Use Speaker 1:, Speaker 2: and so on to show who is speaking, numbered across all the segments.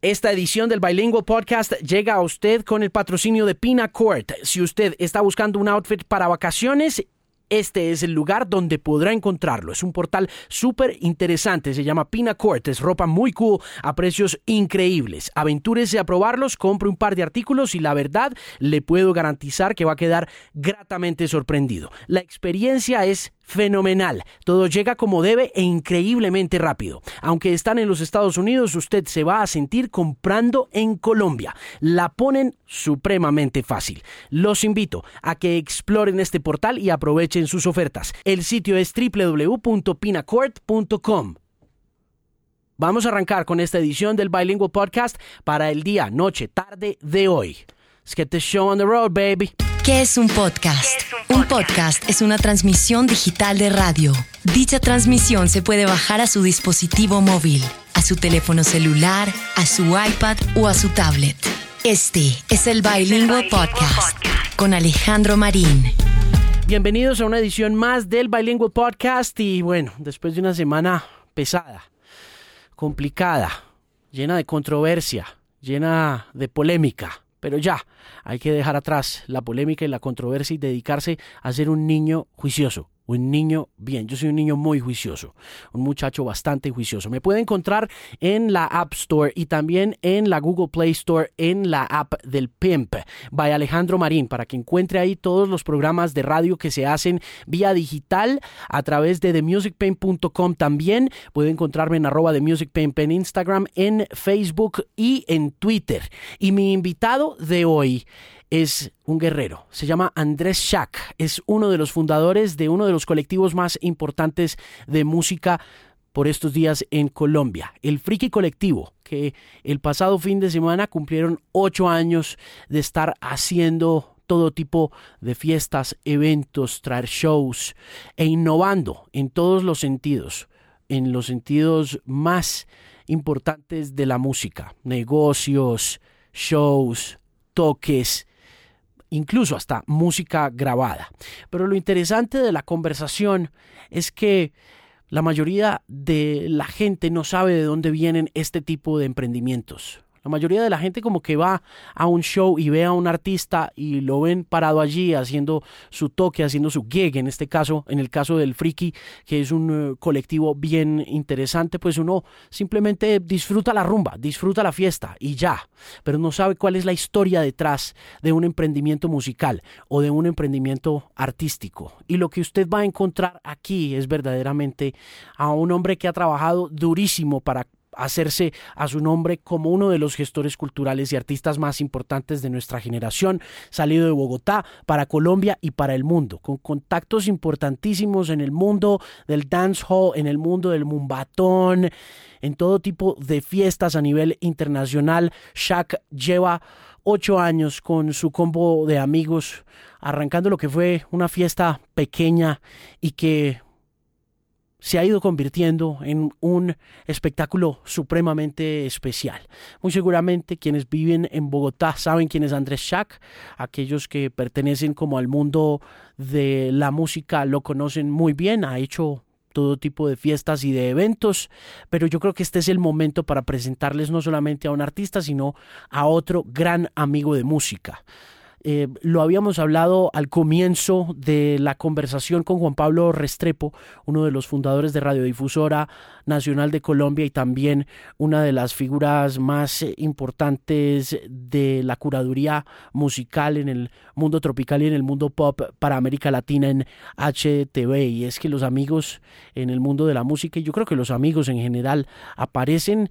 Speaker 1: Esta edición del Bilingual Podcast llega a usted con el patrocinio de Pina Court. Si usted está buscando un outfit para vacaciones este es el lugar donde podrá encontrarlo. Es un portal súper interesante, se llama Pina Es ropa muy cool a precios increíbles. Aventúrese a probarlos, compre un par de artículos y la verdad le puedo garantizar que va a quedar gratamente sorprendido. La experiencia es fenomenal. Todo llega como debe e increíblemente rápido. Aunque están en los Estados Unidos, usted se va a sentir comprando en Colombia. La ponen supremamente fácil. Los invito a que exploren este portal y aprovechen sus ofertas. El sitio es www.pinacourt.com. Vamos a arrancar con esta edición del Bilingual Podcast para el día, noche, tarde de hoy. Let's get the show on the road, baby.
Speaker 2: ¿Qué es un podcast? Podcast? es una transmisión digital de radio. Dicha transmisión se puede bajar a su dispositivo móvil, a su teléfono celular, a su iPad o a su tablet. Este es el Bilingual Podcast con Alejandro Marín.
Speaker 1: Bienvenidos a una edición más del Bilingual Podcast y bueno, después de una semana pesada, complicada, llena de controversia, llena de polémica pero ya, hay que dejar atrás la polémica y la controversia y dedicarse a ser un niño juicioso, un niño bien. Yo soy un niño muy juicioso, un muchacho bastante juicioso. Me puede encontrar en la App Store y también en la Google Play Store en la app del Pimp. Vaya Alejandro Marín para que encuentre ahí todos los programas de radio que se hacen vía digital a través de themusicpain.com también. Puede encontrarme en arroba TheMusicPain en Instagram, en Facebook y en Twitter. Y mi invitado de hoy es un guerrero. Se llama Andrés Schack. Es uno de los fundadores de uno de los colectivos más importantes de música por estos días en Colombia, el Friki Colectivo, que el pasado fin de semana cumplieron ocho años de estar haciendo todo tipo de fiestas, eventos, traer shows e innovando en todos los sentidos, en los sentidos más importantes de la música, negocios, shows, toques, incluso hasta música grabada. Pero lo interesante de la conversación es que la mayoría de la gente no sabe de dónde vienen este tipo de emprendimientos. La mayoría de la gente como que va a un show y ve a un artista y lo ven parado allí haciendo su toque, haciendo su gig, en este caso, en el caso del Friki, que es un eh, colectivo bien interesante, pues uno simplemente disfruta la rumba, disfruta la fiesta y ya, pero no sabe cuál es la historia detrás de un emprendimiento musical o de un emprendimiento artístico. Y lo que usted va a encontrar aquí es verdaderamente a un hombre que ha trabajado durísimo para hacerse a su nombre como uno de los gestores culturales y artistas más importantes de nuestra generación, salido de Bogotá para Colombia y para el mundo, con contactos importantísimos en el mundo del dancehall, en el mundo del mumbatón, en todo tipo de fiestas a nivel internacional. Shaq lleva ocho años con su combo de amigos, arrancando lo que fue una fiesta pequeña y que se ha ido convirtiendo en un espectáculo supremamente especial. Muy seguramente quienes viven en Bogotá saben quién es Andrés Schack, aquellos que pertenecen como al mundo de la música lo conocen muy bien, ha hecho todo tipo de fiestas y de eventos, pero yo creo que este es el momento para presentarles no solamente a un artista, sino a otro gran amigo de música. Eh, lo habíamos hablado al comienzo de la conversación con Juan Pablo Restrepo, uno de los fundadores de Radiodifusora Nacional de Colombia y también una de las figuras más importantes de la curaduría musical en el mundo tropical y en el mundo pop para América Latina en HTV. Y es que los amigos en el mundo de la música, y yo creo que los amigos en general, aparecen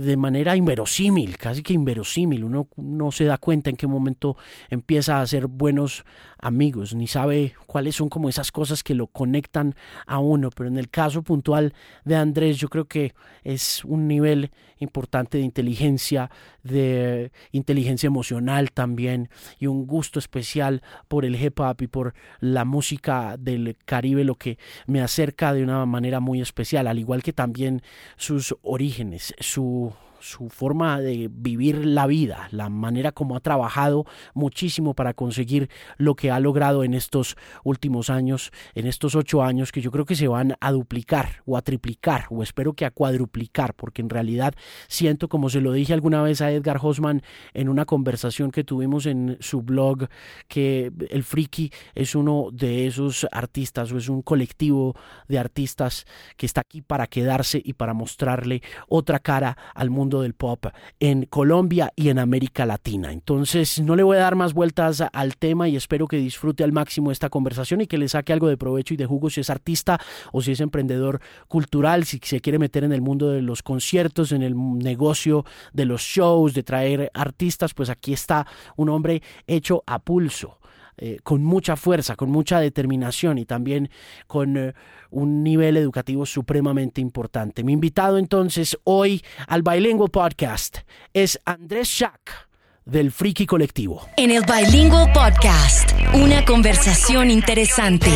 Speaker 1: de manera inverosímil, casi que inverosímil. Uno no se da cuenta en qué momento empieza a ser buenos amigos, ni sabe cuáles son como esas cosas que lo conectan a uno. Pero en el caso puntual de Andrés, yo creo que es un nivel importante de inteligencia, de inteligencia emocional también, y un gusto especial por el hip hop y por la música del Caribe, lo que me acerca de una manera muy especial, al igual que también sus orígenes, su su forma de vivir la vida, la manera como ha trabajado muchísimo para conseguir lo que ha logrado en estos últimos años, en estos ocho años, que yo creo que se van a duplicar o a triplicar, o espero que a cuadruplicar, porque en realidad siento, como se lo dije alguna vez a Edgar Hosman en una conversación que tuvimos en su blog, que el Friki es uno de esos artistas o es un colectivo de artistas que está aquí para quedarse y para mostrarle otra cara al mundo del pop en Colombia y en América Latina. Entonces, no le voy a dar más vueltas al tema y espero que disfrute al máximo esta conversación y que le saque algo de provecho y de jugo si es artista o si es emprendedor cultural, si se quiere meter en el mundo de los conciertos, en el negocio de los shows, de traer artistas, pues aquí está un hombre hecho a pulso. Eh, con mucha fuerza, con mucha determinación y también con eh, un nivel educativo supremamente importante. Mi invitado entonces hoy al Bilingual Podcast es Andrés Schack del Friki Colectivo.
Speaker 2: En el Bilingual Podcast, una conversación interesante.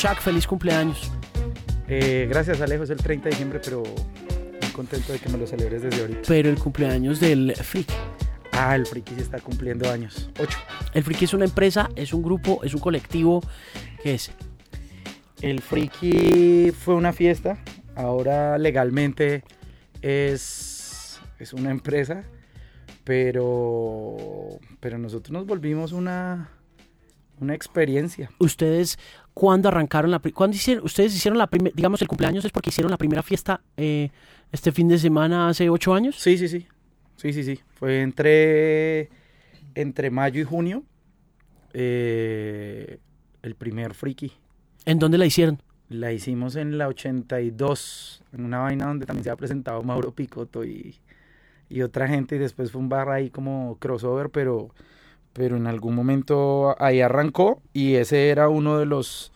Speaker 1: Shaq, feliz cumpleaños.
Speaker 3: Eh, gracias Alejo, es el 30 de diciembre, pero muy contento de que me lo celebres desde ahorita.
Speaker 1: Pero el cumpleaños del Friki.
Speaker 3: Ah, el Friki sí está cumpliendo años, 8.
Speaker 1: El Friki es una empresa, es un grupo, es un colectivo, ¿qué es?
Speaker 3: El Friki fue una fiesta, ahora legalmente es, es una empresa, pero, pero nosotros nos volvimos una, una experiencia.
Speaker 1: Ustedes, ¿cuándo arrancaron la cuándo hicieron, ustedes hicieron la primera, digamos el cumpleaños es porque hicieron la primera fiesta eh, este fin de semana hace ocho años?
Speaker 3: Sí, sí, sí. Sí, sí, sí. Fue entre, entre mayo y junio. eh, el primer friki.
Speaker 1: ¿En dónde la hicieron?
Speaker 3: La hicimos en la 82, en una vaina donde también se ha presentado Mauro Picotto y, y otra gente. Y después fue un bar ahí como crossover, pero, pero en algún momento ahí arrancó. Y ese era uno de los,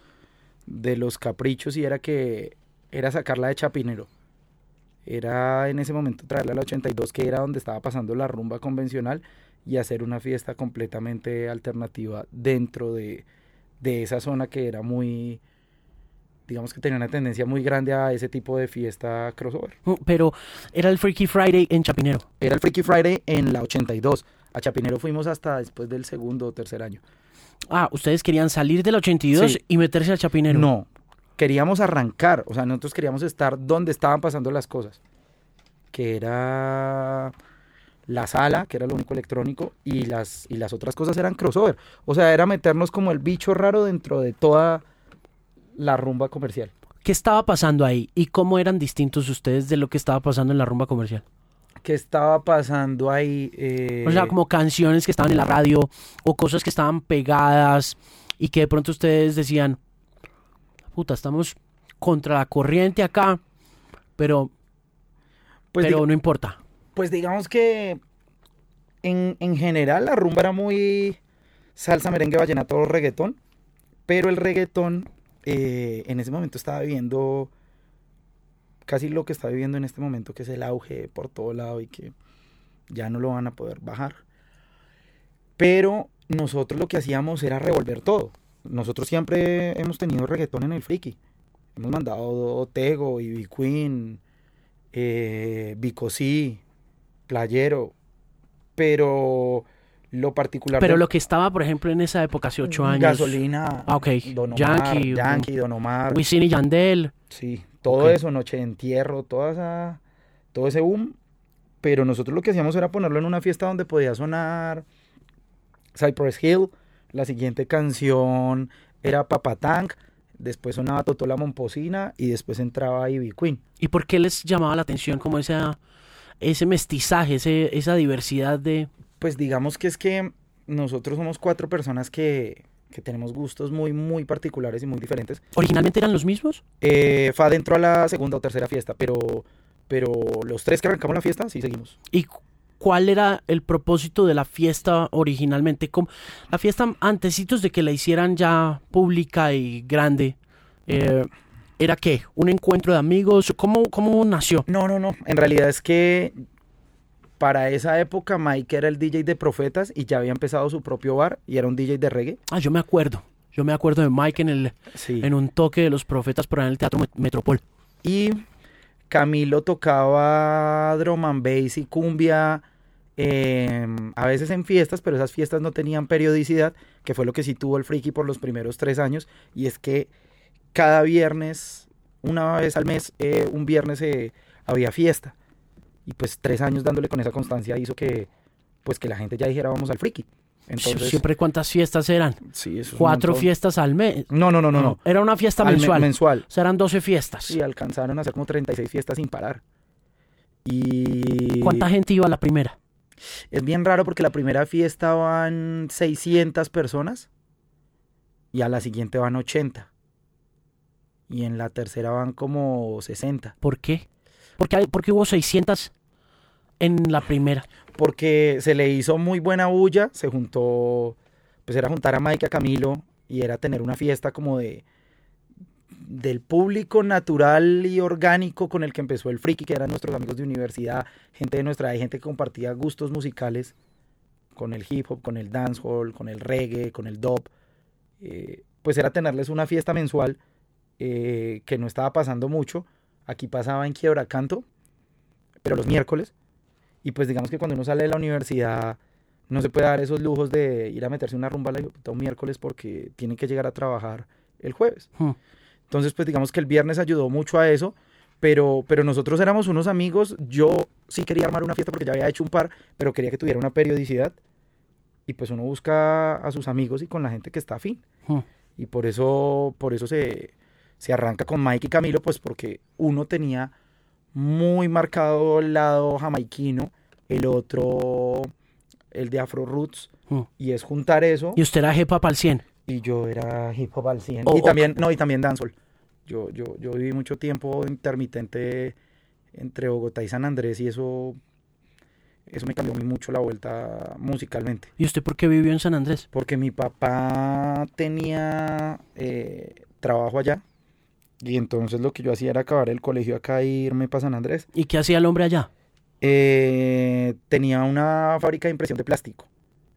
Speaker 3: de los caprichos y era que era sacarla de Chapinero. Era en ese momento traerla a la 82, que era donde estaba pasando la rumba convencional, y hacer una fiesta completamente alternativa dentro de, de esa zona que era muy, digamos que tenía una tendencia muy grande a ese tipo de fiesta crossover.
Speaker 1: Mm, Pero era el Freaky Friday en Chapinero.
Speaker 3: Era el Freaky Friday en la 82. A Chapinero fuimos hasta después del segundo o tercer año.
Speaker 1: Ah, ustedes querían salir del 82
Speaker 3: Sí.
Speaker 1: y meterse al Chapinero.
Speaker 3: No, queríamos arrancar, o sea, nosotros queríamos estar donde estaban pasando las cosas, que era la sala, que era lo único electrónico, y las, y las otras cosas eran crossover. O sea, era meternos como el bicho raro dentro de toda la rumba comercial.
Speaker 1: ¿Qué estaba pasando ahí y cómo eran distintos ustedes de lo que estaba pasando en la rumba comercial?
Speaker 3: ¿Qué estaba pasando ahí? Eh,
Speaker 1: O sea, como canciones que estaban en la radio o cosas que estaban pegadas y que de pronto ustedes decían, puta, estamos contra la corriente acá, pero,
Speaker 3: pues,
Speaker 1: pero no importa.
Speaker 3: pues digamos que en, en general la rumba era muy salsa, merengue, vallenato, reggaetón, pero el reggaetón eh, en ese momento estaba viviendo casi lo que está viviendo en este momento, que es el auge por todo lado y que ya no lo van a poder bajar. Pero nosotros lo que hacíamos era revolver todo. Nosotros siempre hemos tenido reggaetón en el friki. Hemos mandado Tego, Ivy Queen, eh, Bicosí, Playero. Pero lo particular.
Speaker 1: Pero
Speaker 3: de-
Speaker 1: lo que estaba, por ejemplo, en esa época, hace ocho años,
Speaker 3: Gasolina.
Speaker 1: Ah, ok.
Speaker 3: Don Omar,
Speaker 1: Yankee,
Speaker 3: Yankee, Don Omar.
Speaker 1: Wisin y Yandel,
Speaker 3: Sí, todo eso, Noche de Entierro, toda esa, todo ese boom. Pero nosotros lo que hacíamos era ponerlo en una fiesta donde podía sonar Cypress Hill. La siguiente canción era Papa Tank. Después sonaba Totola Momposina y después entraba Ivy Queen.
Speaker 1: ¿y por qué les llamaba la atención como esa, ese mestizaje, ese, esa diversidad de...
Speaker 3: Pues digamos que es que nosotros somos cuatro personas que, que tenemos gustos muy, muy particulares y muy diferentes.
Speaker 1: ¿Originalmente eran los mismos?
Speaker 3: Eh, Fad entró a la segunda o tercera fiesta, pero, pero los tres que arrancamos la fiesta sí seguimos.
Speaker 1: ¿Y cu- cuál era el propósito de la fiesta originalmente? ¿Cómo- la fiesta, antecitos de que la hicieran ya pública y grande, eh, ¿era qué? ¿Un encuentro de amigos? ¿Cómo, cómo nació?
Speaker 3: No, no, no. En realidad es que para esa época Mike era el DJ de Profetas y ya había empezado su propio bar y era un DJ de reggae.
Speaker 1: Ah, yo me acuerdo. Yo me acuerdo de Mike en, el,
Speaker 3: Sí.
Speaker 1: en un toque de los profetas por ahí en el Teatro Met- Metropol.
Speaker 3: Y Camilo tocaba drum and bass y cumbia, eh, a veces en fiestas, pero esas fiestas no tenían periodicidad, que fue lo que sí tuvo el Friki por los primeros tres años, y es que cada viernes, una vez al mes, eh, un viernes eh, había fiesta. Y pues tres años dándole con esa constancia hizo que, pues que la gente ya dijera vamos al Friki. Entonces,
Speaker 1: Siempre cuántas fiestas eran.
Speaker 3: sí, eso
Speaker 1: Cuatro fiestas al mes.
Speaker 3: No, no, no, no, no.
Speaker 1: Era una fiesta
Speaker 3: Al me-
Speaker 1: mensual.
Speaker 3: mensual.
Speaker 1: O sea, eran 12 fiestas.
Speaker 3: Sí, alcanzaron a hacer como 36 fiestas sin parar. Y
Speaker 1: ¿Cuánta gente iba a la primera?
Speaker 3: es bien raro porque la primera fiesta van 600 personas y a la siguiente van 80. Y en la tercera van como 60.
Speaker 1: ¿Por qué? Porque, hubo 600 en la primera.
Speaker 3: Porque se le hizo muy buena bulla, se juntó, pues era juntar a Mike a Camilo y era tener una fiesta como de del público natural y orgánico con el que empezó el friki, que eran nuestros amigos de universidad, gente de nuestra edad, gente que compartía gustos musicales con el hip hop, con el dancehall, con el reggae, con el dub. Eh, pues era tenerles una fiesta mensual eh, que no estaba pasando mucho. Aquí pasaba en Quiebra Canto, pero los miércoles. Y pues digamos que cuando uno sale de la universidad no se puede dar esos lujos de ir a meterse una rumba un miércoles porque tiene que llegar a trabajar el jueves.
Speaker 1: Hmm.
Speaker 3: Entonces pues digamos que el viernes ayudó mucho a eso, pero, pero nosotros éramos unos amigos, yo sí quería armar una fiesta porque ya había hecho un par, pero quería que tuviera una periodicidad. Y pues uno busca a sus amigos y con la gente que está afín.
Speaker 1: Hmm.
Speaker 3: Y por eso, por eso se, se arranca con Mike y Camilo, pues porque uno tenía muy marcado el lado jamaiquino, el otro, el de Afro Roots,
Speaker 1: Hmm.
Speaker 3: y es juntar eso,
Speaker 1: Y usted era jepa para el 100.
Speaker 3: y yo era hip hop al 100,
Speaker 1: O-
Speaker 3: y también, no, y también dancehall. Yo, yo, yo viví mucho tiempo intermitente entre Bogotá y San Andrés, y eso, eso me cambió mucho la vuelta musicalmente.
Speaker 1: ¿Y usted por qué vivió en San Andrés?
Speaker 3: porque mi papá tenía eh, trabajo allá y entonces lo que yo hacía era acabar el colegio acá e irme para San Andrés.
Speaker 1: ¿Y qué hacía el hombre allá?
Speaker 3: Eh, tenía una fábrica de impresión de plástico.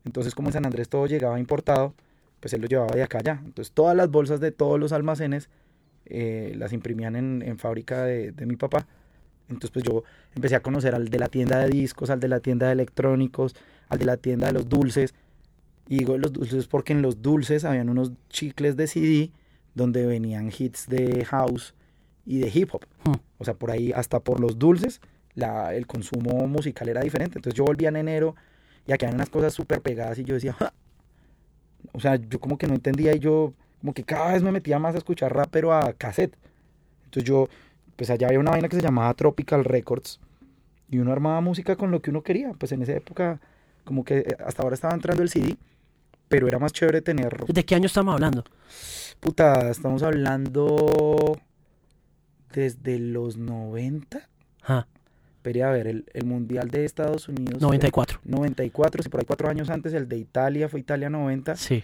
Speaker 3: Entonces como en San Andrés todo llegaba importado, pues él lo llevaba de acá allá. Entonces todas las bolsas de todos los almacenes eh, las imprimían en, en fábrica de, de mi papá. Entonces pues yo empecé a conocer al de la tienda de discos, al de la tienda de electrónicos, al de la tienda de los dulces. Y digo los dulces porque en los dulces habían unos chicles de CD donde venían hits de house y de hip hop.
Speaker 1: Hmm.
Speaker 3: O sea, por ahí, hasta por los dulces, la, el consumo musical era diferente. Entonces yo volvía en enero y aquí había unas cosas súper pegadas y yo decía, "Ja". o sea, yo como que no entendía y yo como que cada vez me metía más a escuchar rap, pero a cassette. Entonces yo, pues allá había una vaina que se llamaba Tropical Records y uno armaba música con lo que uno quería. Pues en esa época, como que eh, hasta ahora estaba entrando el CD, pero era más chévere tener
Speaker 1: ¿De qué año estamos hablando?
Speaker 3: Puta, estamos hablando desde los 90.
Speaker 1: Ah,
Speaker 3: Espere a ver, el, el Mundial de Estados Unidos.
Speaker 1: 94.
Speaker 3: 94, si por ahí cuatro años antes, el de Italia fue Italia 90.
Speaker 1: Sí.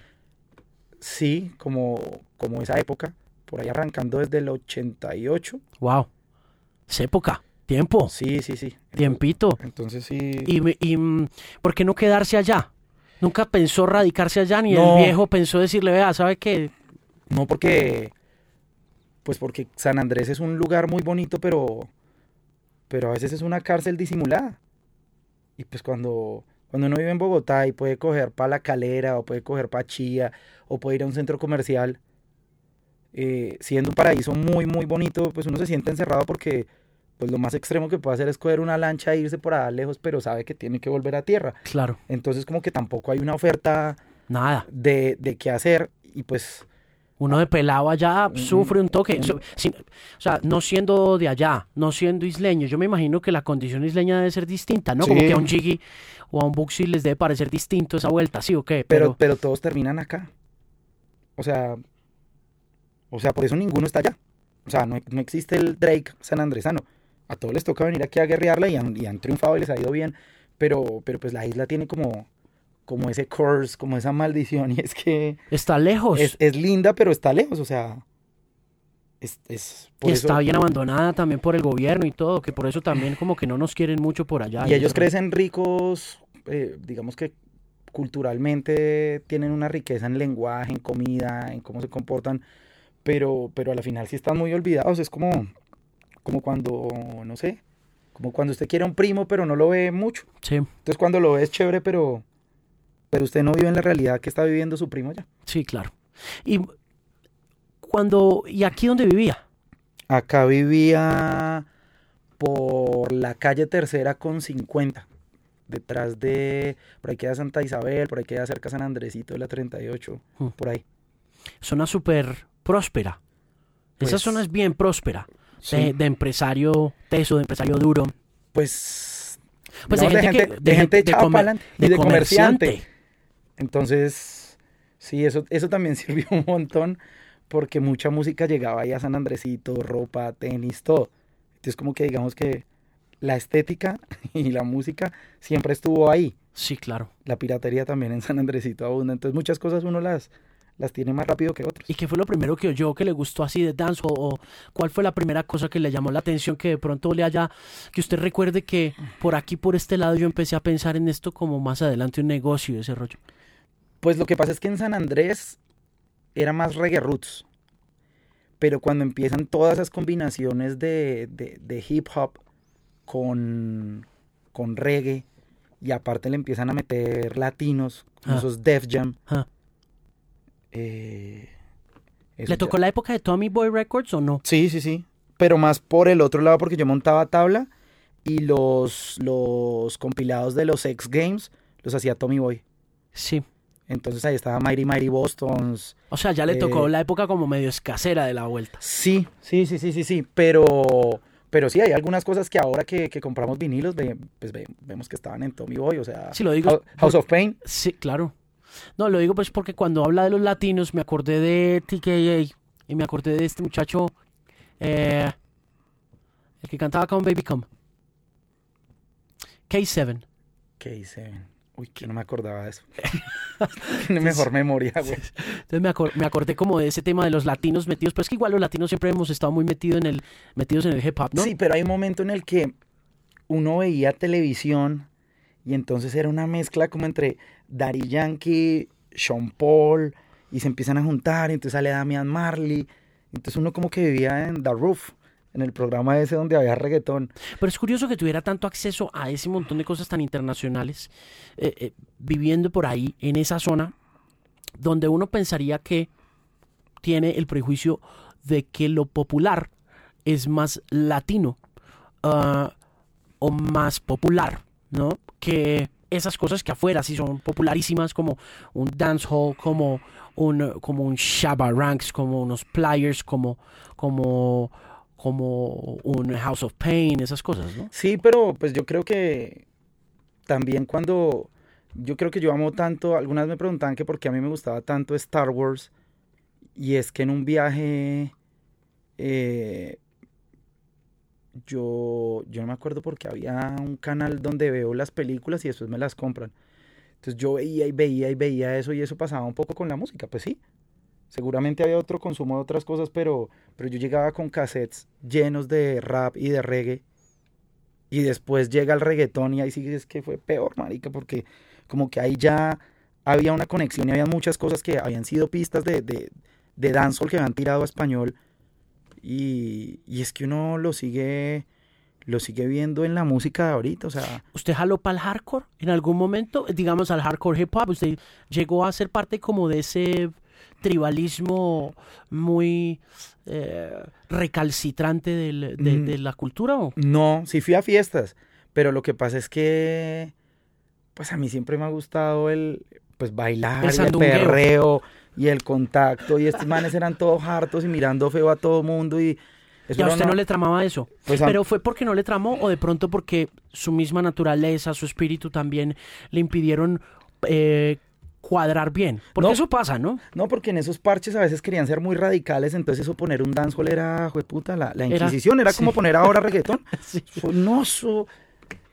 Speaker 3: Sí, como, como esa época, por ahí arrancando desde el 88.
Speaker 1: Wow. Es época. Tiempo.
Speaker 3: Sí, sí, sí.
Speaker 1: Tiempito.
Speaker 3: Entonces sí.
Speaker 1: ¿Y, y, mm, por qué no quedarse allá? Nunca pensó radicarse allá, ni
Speaker 3: No.
Speaker 1: el viejo pensó decirle, vea, ¿sabe qué?
Speaker 3: No porque, pues porque San Andrés es un lugar muy bonito, pero, pero a veces es una cárcel disimulada. Y pues cuando, cuando uno vive en Bogotá y puede coger para la calera, o puede coger para Chía, o puede ir a un centro comercial, eh, siendo un paraíso muy, muy bonito, pues uno se siente encerrado porque pues lo más extremo que puede hacer es coger una lancha e irse por allá lejos, pero sabe que tiene que volver a tierra.
Speaker 1: Claro,
Speaker 3: Entonces como que tampoco hay una oferta
Speaker 1: nada.
Speaker 3: de, de qué hacer y pues
Speaker 1: Uno de pelado allá
Speaker 3: Mm,
Speaker 1: sufre un toque. So- o sea, no siendo de allá, no siendo isleño, yo me imagino que la condición isleña debe ser distinta, ¿no? Como que a un Jiggy o a un Buxi les debe parecer distinto esa vuelta, ¿sí o qué?
Speaker 3: pero,
Speaker 1: Pero,
Speaker 3: pero todos terminan acá. O sea, o sea, por eso ninguno está allá. O sea, no, no existe el Drake San Andresano. A todos les toca venir aquí a guerrearla y han, y han triunfado y les ha ido bien. Pero, pero pues la isla tiene como, como ese curse, como esa maldición. Y es que
Speaker 1: está lejos.
Speaker 3: es, es linda, pero está lejos. O sea, Es, es
Speaker 1: y está bien abandonada también por el gobierno y todo, que por eso también como que no nos quieren mucho por allá.
Speaker 3: Y ellos crecen ricos, eh, digamos que culturalmente tienen una riqueza en lenguaje, en comida, en cómo se comportan, pero, pero a la final sí están muy olvidados. Es como, como cuando, no sé, como cuando usted quiere a un primo pero no lo ve mucho.
Speaker 1: Sí.
Speaker 3: Entonces cuando lo ve es chévere, pero, pero usted no vive en la realidad que está viviendo su primo ya.
Speaker 1: Sí, claro. Y cuando, ¿y aquí dónde vivía?
Speaker 3: Acá vivía por la calle tercera con 50 detrás de, por ahí queda Santa Isabel, por ahí queda cerca San Andresito de la 38,
Speaker 1: Hmm.
Speaker 3: por ahí.
Speaker 1: Zona súper próspera. Esa
Speaker 3: Pues,
Speaker 1: zona es bien próspera.
Speaker 3: Sí.
Speaker 1: De, de empresario teso, de empresario duro.
Speaker 3: Pues,
Speaker 1: Pues de gente, que,
Speaker 3: de gente echada
Speaker 1: comer-
Speaker 3: pa'lante y de comerciante.
Speaker 1: comerciante.
Speaker 3: Entonces, sí, eso, eso también sirvió un montón porque mucha música llegaba ahí a San Andresito, ropa, tenis, todo. Entonces como que digamos que la estética y la música siempre estuvo ahí.
Speaker 1: Sí, claro.
Speaker 3: La piratería también en San Andresito abunda. Entonces muchas cosas uno las, las tiene más rápido que otros.
Speaker 1: ¿Y qué fue lo primero que oyó que le gustó así de dance? O, o cuál fue la primera cosa que le llamó la atención que de pronto le haya, que usted recuerde que por aquí, por este lado, yo empecé a pensar en esto como más adelante un negocio, ese rollo?
Speaker 3: Pues lo que pasa es que en San Andrés era más reggae roots. Pero cuando empiezan todas esas combinaciones de, de- de hip hop con, con reggae y aparte le empiezan a meter latinos,
Speaker 1: Ah.
Speaker 3: esos Def Jam.
Speaker 1: Ah.
Speaker 3: eh,
Speaker 1: ¿Le
Speaker 3: ya-
Speaker 1: tocó la época de Tommy Boy Records o no?
Speaker 3: Sí, sí, sí. Pero más por el otro lado porque yo montaba tabla y los, los compilados de los X Games los hacía Tommy Boy.
Speaker 1: Sí.
Speaker 3: Entonces ahí estaba Mighty Mighty Bostons.
Speaker 1: O sea, ya le tocó
Speaker 3: Eh,
Speaker 1: la época como medio escasera de la vuelta.
Speaker 3: Sí, sí, sí, sí, sí, sí. Pero, pero sí, hay algunas cosas que ahora que, que compramos vinilos, pues ve- vemos que estaban en Tommy Boy, o sea,
Speaker 1: Sí, lo digo
Speaker 3: Hou- House of Pain.
Speaker 1: Sí, claro. No, lo digo pues porque cuando habla de los latinos me acordé de TKA y me acordé de este muchacho, eh, el que cantaba con Baby Come. K7.
Speaker 3: K7. Uy, que no me acordaba de eso. Tiene mejor memoria, güey.
Speaker 1: Entonces me, acor- me acordé como de ese tema de los latinos metidos, pero es que igual los latinos siempre hemos estado muy metido en el, metidos en el hip hop, ¿no?
Speaker 3: Sí, pero hay un momento en el que uno veía televisión y entonces era una mezcla como entre Daddy Yankee, Sean Paul, y se empiezan a juntar, y entonces sale Damian Marley. Entonces uno como que vivía en The Roof, en el programa ese donde había reggaetón.
Speaker 1: Pero es curioso que tuviera tanto acceso a ese montón de cosas tan internacionales, eh, eh, viviendo por ahí, en esa zona, donde uno pensaría que tiene el prejuicio de que lo popular es más latino ah, o más popular, ¿no? Que esas cosas que afuera sí son popularísimas, como un dancehall, como un, como un Shabba Ranks, como unos Pliers, como, como, como un House of Pain, esas cosas, ¿no?
Speaker 3: Sí, pero pues yo creo que también cuando yo creo que yo amo tanto, algunas me preguntaban que por qué a mí me gustaba tanto Star Wars y es que en un viaje eh, yo yo no me acuerdo porque había un canal donde veo las películas y después me las compran. Entonces yo veía y veía y veía eso y eso pasaba un poco con la música, pues sí. Seguramente había otro consumo de otras cosas, pero, pero yo llegaba con cassettes llenos de rap y de reggae y después llega el reggaetón y ahí sí es que fue peor, marica, porque como que ahí ya había una conexión y había muchas cosas que habían sido pistas de, de, de dancehall que habían tirado a español y, y es que uno lo sigue lo sigue viendo en la música de ahorita, o sea,
Speaker 1: ¿Usted jaló para el hardcore en algún momento? Digamos al hardcore hip hop. ¿Usted llegó a ser parte como de ese tribalismo muy eh, recalcitrante del- de,
Speaker 3: Mm.
Speaker 1: de la cultura? ¿o?
Speaker 3: no, sí fui a fiestas, pero lo que pasa es que pues a mí siempre me ha gustado el pues bailar,
Speaker 1: El
Speaker 3: y el perreo y el contacto y estos manes eran todos hartos y mirando feo a todo mundo y eso
Speaker 1: ¿Y a usted no le tramaba eso?
Speaker 3: Pues a-
Speaker 1: ¿Pero fue porque no le tramó o de pronto porque su misma naturaleza, su espíritu también le impidieron eh, cuadrar bien? Porque
Speaker 3: No.
Speaker 1: eso pasa, ¿no?
Speaker 3: No, porque en esos parches a veces querían ser muy radicales, entonces eso poner un dancehall era, jueputa, la, la Inquisición, era, como
Speaker 1: sí.
Speaker 3: poner ahora reggaetón.
Speaker 1: Sí.
Speaker 3: No, eso-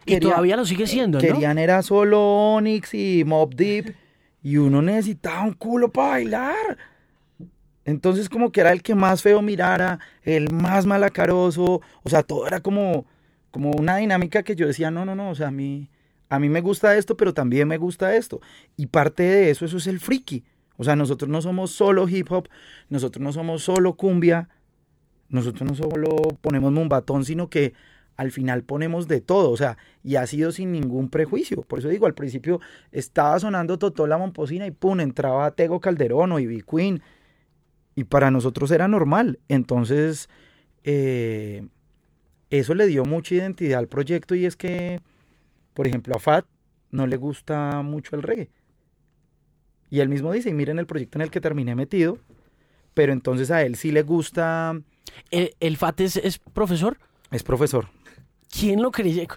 Speaker 1: Y todavía lo sigue siendo, ¿no?
Speaker 3: Querían era solo Onyx y Mob Deep, y uno necesitaba un culo para bailar. Entonces como que era el que más feo mirara, el más malacaroso, o sea, todo era como, como una dinámica que yo decía, no, no, no, o sea, a mí, a mí me gusta esto, pero también me gusta esto. Y parte de eso, eso es el friki. O sea, nosotros no somos solo hip hop, nosotros no somos solo cumbia, nosotros no solo ponemos mumbatón, sino que al final ponemos de todo, o sea, y ha sido sin ningún prejuicio. Por eso digo, al principio estaba sonando Totó la Momposina y pum, entraba Tego Calderón o Ivy Queen. Y para nosotros era normal. Entonces, eh, eso le dio mucha identidad al proyecto y es que, por ejemplo, a Fat no le gusta mucho el reggae. Y él mismo dice, y miren el proyecto en el que terminé metido, pero entonces a él sí le gusta...
Speaker 1: ¿El, el FAT es, es profesor?
Speaker 3: Es profesor.
Speaker 1: ¿Quién lo creyera?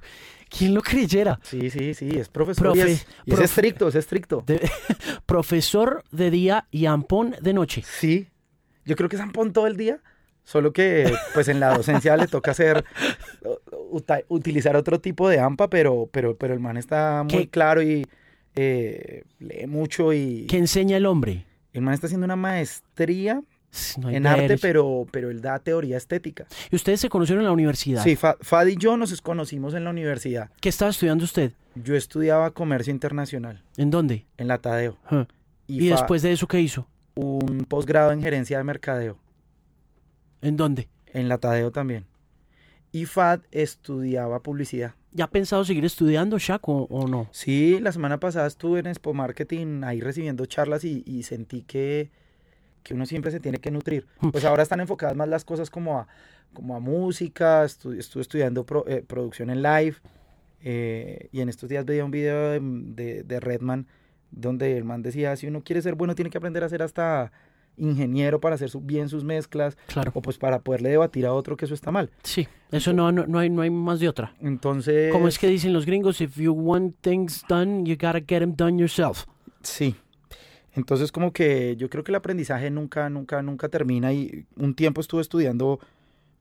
Speaker 1: ¿Quién lo creyera?
Speaker 3: Sí, sí, sí, es profesor y, es, y es, estricto, es estricto.
Speaker 1: De, profesor de día y ampón de noche.
Speaker 3: Sí, yo creo que es ampón todo el día, solo que pues en la docencia le toca hacer, utilizar otro tipo de ampa, pero, pero, pero el man está muy ¿Qué? claro y eh, lee mucho y...
Speaker 1: ¿Qué enseña el hombre?
Speaker 3: El man está haciendo una maestría no en arte, pero, pero él da teoría estética.
Speaker 1: ¿Y ustedes se conocieron en la universidad?
Speaker 3: Sí, Fad y yo nos conocimos en la universidad.
Speaker 1: ¿Qué estaba estudiando usted?
Speaker 3: Yo estudiaba comercio internacional.
Speaker 1: ¿En dónde?
Speaker 3: En la Tadeo.
Speaker 1: Huh. ¿Y, ¿Y después de eso qué hizo?
Speaker 3: Un posgrado en gerencia de mercadeo.
Speaker 1: ¿En dónde?
Speaker 3: En la Tadeo también. Y Fad estudiaba publicidad.
Speaker 1: ¿Ya ha pensado seguir estudiando, Shaq, o, o, no?
Speaker 3: Sí, la semana pasada estuve en Expo Marketing ahí recibiendo charlas y, y sentí que, que, uno siempre se tiene que nutrir. Pues ahora están enfocadas más las cosas como a, como a música, estu estuve estudiando pro, eh, producción en live eh, y en estos días veía un video de, de, de, Redman donde el man decía, si uno quiere ser bueno tiene que aprender a hacer hasta ingeniero para hacer su, bien sus mezclas
Speaker 1: claro.
Speaker 3: o pues para poderle debatir a otro que eso está mal.
Speaker 1: Sí, eso no, no, no, hay, no hay más de otra.
Speaker 3: Entonces...
Speaker 1: Como es que dicen los gringos, if you want things done, you gotta get them done yourself.
Speaker 3: Sí. Entonces como que yo creo que el aprendizaje nunca, nunca, nunca termina y un tiempo estuve estudiando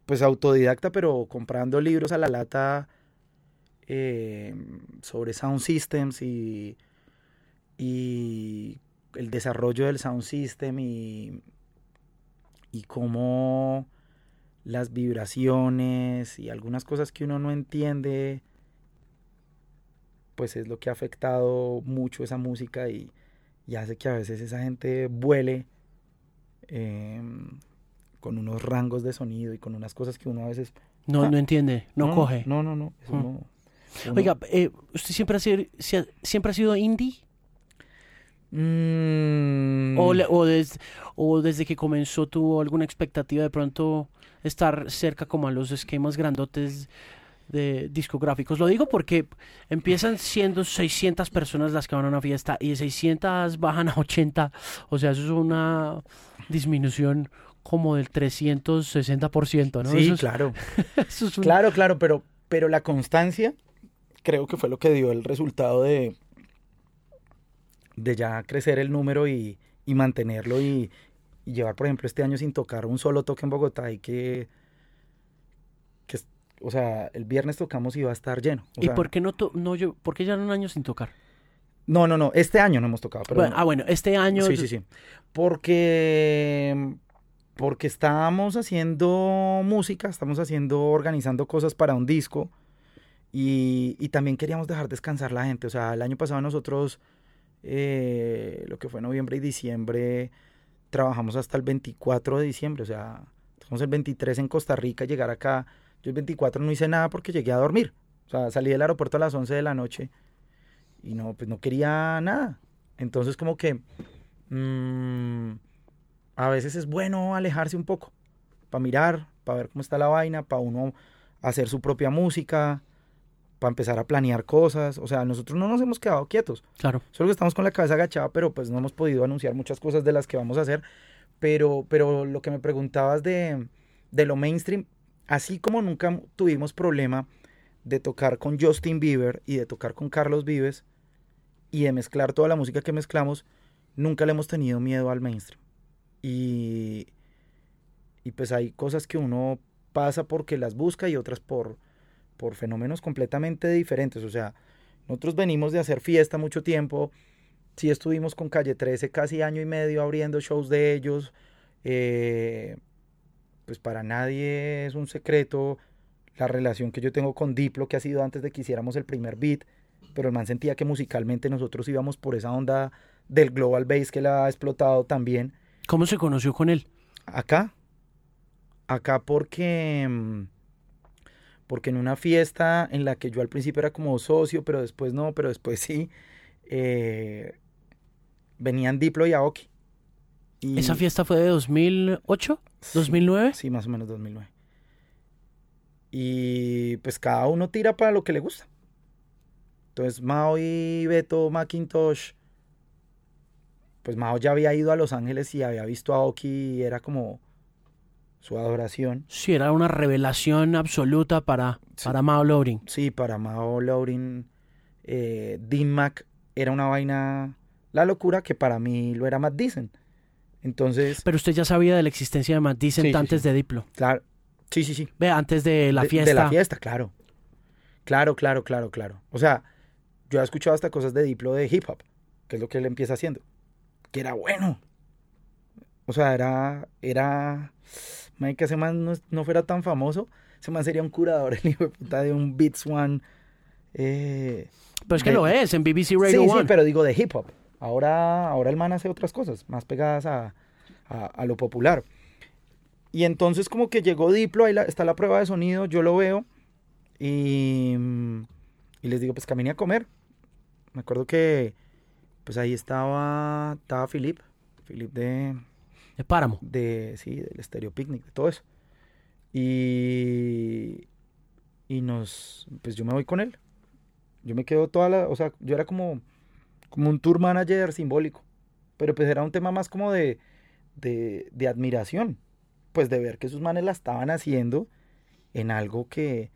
Speaker 3: pues autodidacta, pero comprando libros a la lata eh, sobre sound systems y, y el desarrollo del sound system y, y cómo las vibraciones y algunas cosas que uno no entiende, pues es lo que ha afectado mucho esa música y, y hace que a veces esa gente vuele eh, con unos rangos de sonido y con unas cosas que uno a veces...
Speaker 1: No, ah, no entiende, no,
Speaker 3: no,
Speaker 1: coge.
Speaker 3: No, no, no. Eso
Speaker 1: Mm.
Speaker 3: no eso
Speaker 1: Oiga, eh, ¿usted siempre ha sido, siempre ha sido indie?
Speaker 3: Mm,
Speaker 1: O, le- o, des- ¿O desde que comenzó tuvo alguna expectativa de pronto estar cerca como a los esquemas grandotes de discográficos? Lo digo porque empiezan siendo 600 personas las que van a una fiesta y de 600 bajan a 80. O sea, eso es una disminución como del 360%, ¿no?
Speaker 3: sí,
Speaker 1: Eso es-
Speaker 3: claro.
Speaker 1: eso es un-
Speaker 3: Claro, claro, pero, pero la constancia creo que fue lo que dio el resultado de, de ya crecer el número y, y mantenerlo y, y llevar, por ejemplo, este año sin tocar un solo toque en Bogotá y que, que o sea, el viernes tocamos y va a estar lleno. O
Speaker 1: ¿Y
Speaker 3: sea,
Speaker 1: por qué no, to- no yo, por qué ya un año sin tocar?
Speaker 3: No, no, no, este año no hemos tocado, pero
Speaker 1: Bueno, ah, bueno, este año
Speaker 3: Sí, sí, sí. Porque porque estábamos haciendo música, estamos haciendo, organizando cosas para un disco y, y también queríamos dejar descansar la gente. O sea, el año pasado nosotros, eh, lo que fue noviembre y diciembre, trabajamos hasta el 24 de diciembre. O sea, estamos el 23 en Costa Rica, llegar acá. Yo el 24 no hice nada porque llegué a dormir. O sea, salí del aeropuerto a las 11 de la noche y no, pues no quería nada. Entonces como que mm, a veces es bueno alejarse un poco para mirar, para ver cómo está la vaina, para uno hacer su propia música, para empezar a planear cosas. O sea, nosotros no nos hemos quedado quietos.
Speaker 1: Claro.
Speaker 3: Solo que estamos con la cabeza agachada, pero pues no hemos podido anunciar muchas cosas de las que vamos a hacer. Pero, pero lo que me preguntabas de, de lo mainstream, así como nunca tuvimos problema de tocar con Justin Bieber y de tocar con Carlos Vives y de mezclar toda la música que mezclamos, nunca le hemos tenido miedo al mainstream. Y, y pues hay cosas que uno pasa porque las busca y otras por, por fenómenos completamente diferentes. O sea, nosotros venimos de hacer fiesta mucho tiempo. Sí estuvimos con Calle 13 casi año y medio abriendo shows de ellos. Eh, pues para nadie es un secreto la relación que yo tengo con Diplo, que ha sido antes de que hiciéramos el primer beat, pero el man sentía que musicalmente nosotros íbamos por esa onda del global bass que la ha explotado también.
Speaker 1: ¿Cómo se conoció con él?
Speaker 3: Acá. Acá porque... Porque en una fiesta en la que yo al principio era como socio, pero después no, pero después sí, eh, venían Diplo y Aoki. Y-
Speaker 1: ¿Esa fiesta fue de 2008?
Speaker 3: Sí,
Speaker 1: ¿2009?
Speaker 3: Sí, más o menos 2009. Y pues cada uno tira para lo que le gusta. Entonces Mao y Beto Macintosh, pues Mao ya había ido a Los Ángeles y había visto a Aoki y era como su adoración.
Speaker 1: Sí, era una revelación absoluta para,
Speaker 3: Sí.
Speaker 1: para Mao Loring.
Speaker 3: Sí, para Mao Laurin, eh, Dean Mac era una vaina, la locura que para mí lo era Matt Dicen. Entonces,
Speaker 1: Pero usted ya sabía de la existencia de Matt
Speaker 3: sí,
Speaker 1: antes
Speaker 3: sí.
Speaker 1: de Diplo.
Speaker 3: claro, sí, sí, sí.
Speaker 1: Ve, antes de la
Speaker 3: de,
Speaker 1: fiesta.
Speaker 3: De la fiesta, claro. Claro, claro, claro, claro. O sea, yo he escuchado hasta cosas de Diplo de hip hop, que es lo que él empieza haciendo. Que era bueno. O sea, era. Era. Que ese man no, no fuera tan famoso. Ese man sería un curador, el hijo de puta, de un Beats One. Eh,
Speaker 1: Pero es que
Speaker 3: de-
Speaker 1: lo es, en BBC Radio
Speaker 3: sí,
Speaker 1: One.
Speaker 3: sí, pero digo de hip hop. Ahora, ahora el man hace otras cosas, más pegadas a, a- a lo popular. Y entonces como que llegó Diplo, ahí la- está la prueba de sonido, yo lo veo y, y les digo, pues camine a comer. Me acuerdo que pues ahí estaba, estaba Philip, Philip de,
Speaker 1: De Páramo.
Speaker 3: de, sí, del Stereo Picnic, de todo eso. Y, y nos, pues yo me voy con él. Yo me quedo toda la, o sea, yo era como, como un tour manager simbólico, pero pues era un tema más como de, de, de admiración, pues de ver que sus manes la estaban haciendo en algo que,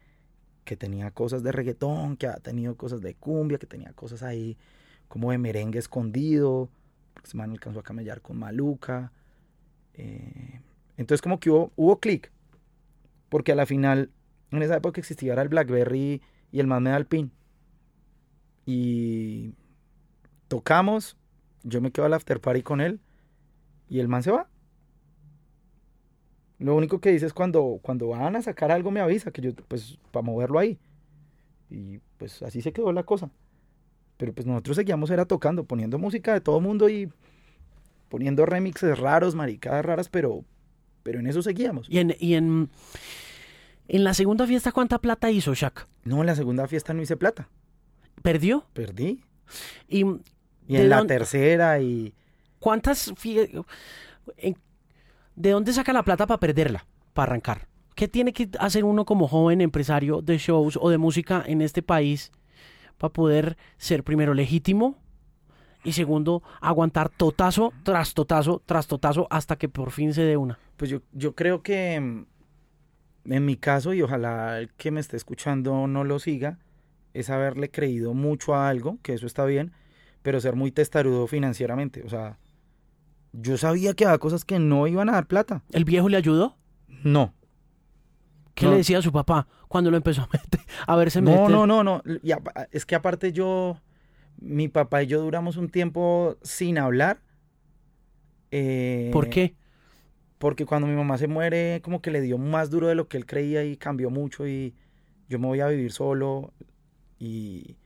Speaker 3: que tenía cosas de reggaetón, que ha tenido cosas de cumbia, que tenía cosas ahí como de merengue escondido, porque ese man alcanzó a camellar con Maluca. Eh, entonces como que hubo, hubo clic, porque a la final, en esa época existía era el Blackberry y el man me pin. Y tocamos, yo me quedo al after party con él y el man se va. Lo único que dice es cuando, cuando van a sacar algo me avisa, que yo, pues, para moverlo ahí. Y pues así se quedó la cosa. Pero pues nosotros seguíamos era tocando, poniendo música de todo mundo y poniendo remixes raros, maricadas raras, pero, pero en eso seguíamos.
Speaker 1: Y en, y en, en la segunda fiesta, ¿cuánta plata hizo Shaq?
Speaker 3: No, en la segunda fiesta no hice plata,
Speaker 1: ¿Perdió?
Speaker 3: perdí.
Speaker 1: ¿Y
Speaker 3: Y
Speaker 1: ¿De
Speaker 3: en la
Speaker 1: dónde-
Speaker 3: tercera y...
Speaker 1: cuántas... en- ¿De dónde saca la plata para perderla? Para arrancar. ¿Qué tiene que hacer uno como joven empresario de shows o de música en este país para poder ser primero legítimo y segundo aguantar totazo tras totazo tras totazo hasta que por fin se dé una?
Speaker 3: Pues yo, yo creo que mm, en mi caso, y ojalá el que me esté escuchando no lo siga, es haberle creído mucho a algo, que eso está bien, pero ser muy testarudo financieramente. O sea, yo sabía que había cosas que no iban a dar plata.
Speaker 1: ¿El viejo le ayudó?
Speaker 3: No.
Speaker 1: ¿Qué
Speaker 3: No.
Speaker 1: le decía a su papá cuando lo empezó a, meter, a verse
Speaker 3: No,
Speaker 1: meter?
Speaker 3: no, no, no. Apa- es que aparte yo, mi papá y yo duramos un tiempo sin hablar. eh,
Speaker 1: ¿Por qué?
Speaker 3: Porque cuando mi mamá se muere, como que le dio más duro de lo que él creía y cambió mucho y yo me voy a vivir solo y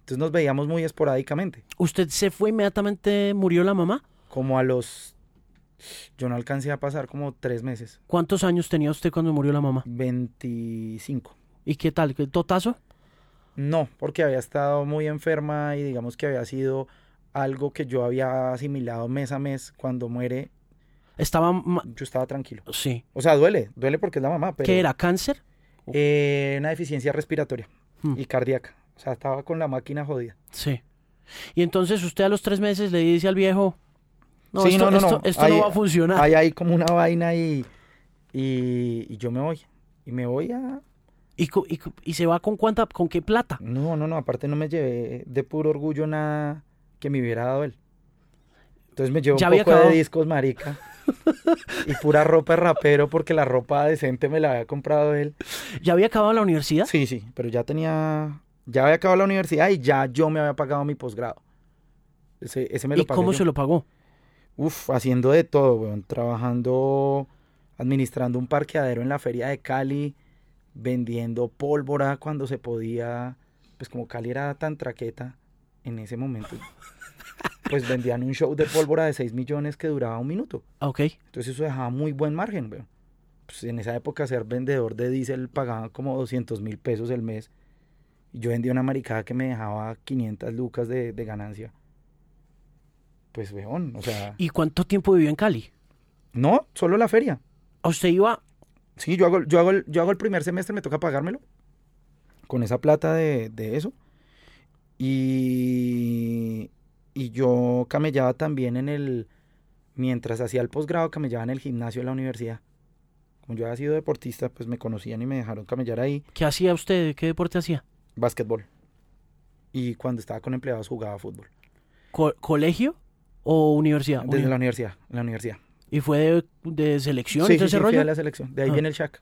Speaker 3: entonces nos veíamos muy esporádicamente.
Speaker 1: ¿Usted se fue inmediatamente, murió la mamá?
Speaker 3: Como a los... Yo no alcancé a pasar como tres meses.
Speaker 1: ¿Cuántos años tenía usted cuando murió la mamá?
Speaker 3: 25.
Speaker 1: ¿Y qué tal? ¿Qué ¿Totazo?
Speaker 3: No, porque había estado muy enferma y digamos que había sido algo que yo había asimilado mes a mes. Cuando muere,
Speaker 1: Estaba...
Speaker 3: yo estaba tranquilo.
Speaker 1: Sí.
Speaker 3: O sea, duele, duele porque es la mamá, pero...
Speaker 1: ¿Qué era? ¿Cáncer?
Speaker 3: Eh, una deficiencia respiratoria
Speaker 1: Hmm.
Speaker 3: y cardíaca. O sea, estaba con la máquina jodida.
Speaker 1: Sí. Y entonces usted a los tres meses le dice al viejo... No,
Speaker 3: Sí,
Speaker 1: esto,
Speaker 3: no, no,
Speaker 1: esto-
Speaker 3: no.
Speaker 1: esto
Speaker 3: Ahí-
Speaker 1: no va a funcionar.
Speaker 3: Hay ahí como una vaina y, y, y yo me voy. Y me voy a...
Speaker 1: ¿Y, se va con cuánta, con qué plata?
Speaker 3: No, no, no. Aparte no me llevé de puro orgullo nada que me hubiera dado él. Entonces me llevo
Speaker 1: Ya
Speaker 3: un poco
Speaker 1: acabado.
Speaker 3: de discos, marica. y pura ropa de rapero porque la ropa decente me la había comprado él.
Speaker 1: ¿Ya había acabado la universidad?
Speaker 3: Sí, sí. Pero ya tenía... Ya había acabado la universidad y ya yo me había pagado mi posgrado. Ese, ese me lo
Speaker 1: ¿Y
Speaker 3: pagué
Speaker 1: cómo
Speaker 3: yo.
Speaker 1: se lo pagó?
Speaker 3: Uf, haciendo de todo, weón. Trabajando, administrando un parqueadero en la feria de Cali, vendiendo pólvora cuando se podía. Pues como Cali era tan traqueta en ese momento, pues vendían un show de pólvora de 6 millones que duraba un minuto.
Speaker 1: Ok.
Speaker 3: Entonces eso dejaba muy buen margen, weón. Pues en esa época ser vendedor de diésel pagaba como 200 mil pesos el mes. Y yo vendía una maricada que me dejaba 500 lucas de, de ganancia. Pues, weón, o sea...
Speaker 1: ¿Y cuánto tiempo vivió en Cali?
Speaker 3: No, solo la feria.
Speaker 1: ¿A usted iba?
Speaker 3: Sí, yo hago, yo hago, el, yo hago el primer semestre, me toca pagármelo. Con esa plata de, de eso. Y, y yo camellaba también en el... Mientras hacía el posgrado, camellaba en el gimnasio de la universidad. Como yo había sido deportista, pues me conocían y me dejaron camellar ahí.
Speaker 1: ¿Qué hacía usted? ¿Qué deporte hacía?
Speaker 3: Básquetbol. Y cuando estaba con empleados jugaba fútbol.
Speaker 1: Co- ¿Colegio o universidad?
Speaker 3: Desde
Speaker 1: Uni-
Speaker 3: la universidad, en la universidad.
Speaker 1: ¿Y fue de, de selección
Speaker 3: Sí,
Speaker 1: todo
Speaker 3: sí, sí, fui
Speaker 1: rollo?
Speaker 3: a la selección. De ahí
Speaker 1: Ah.
Speaker 3: viene el Shaq.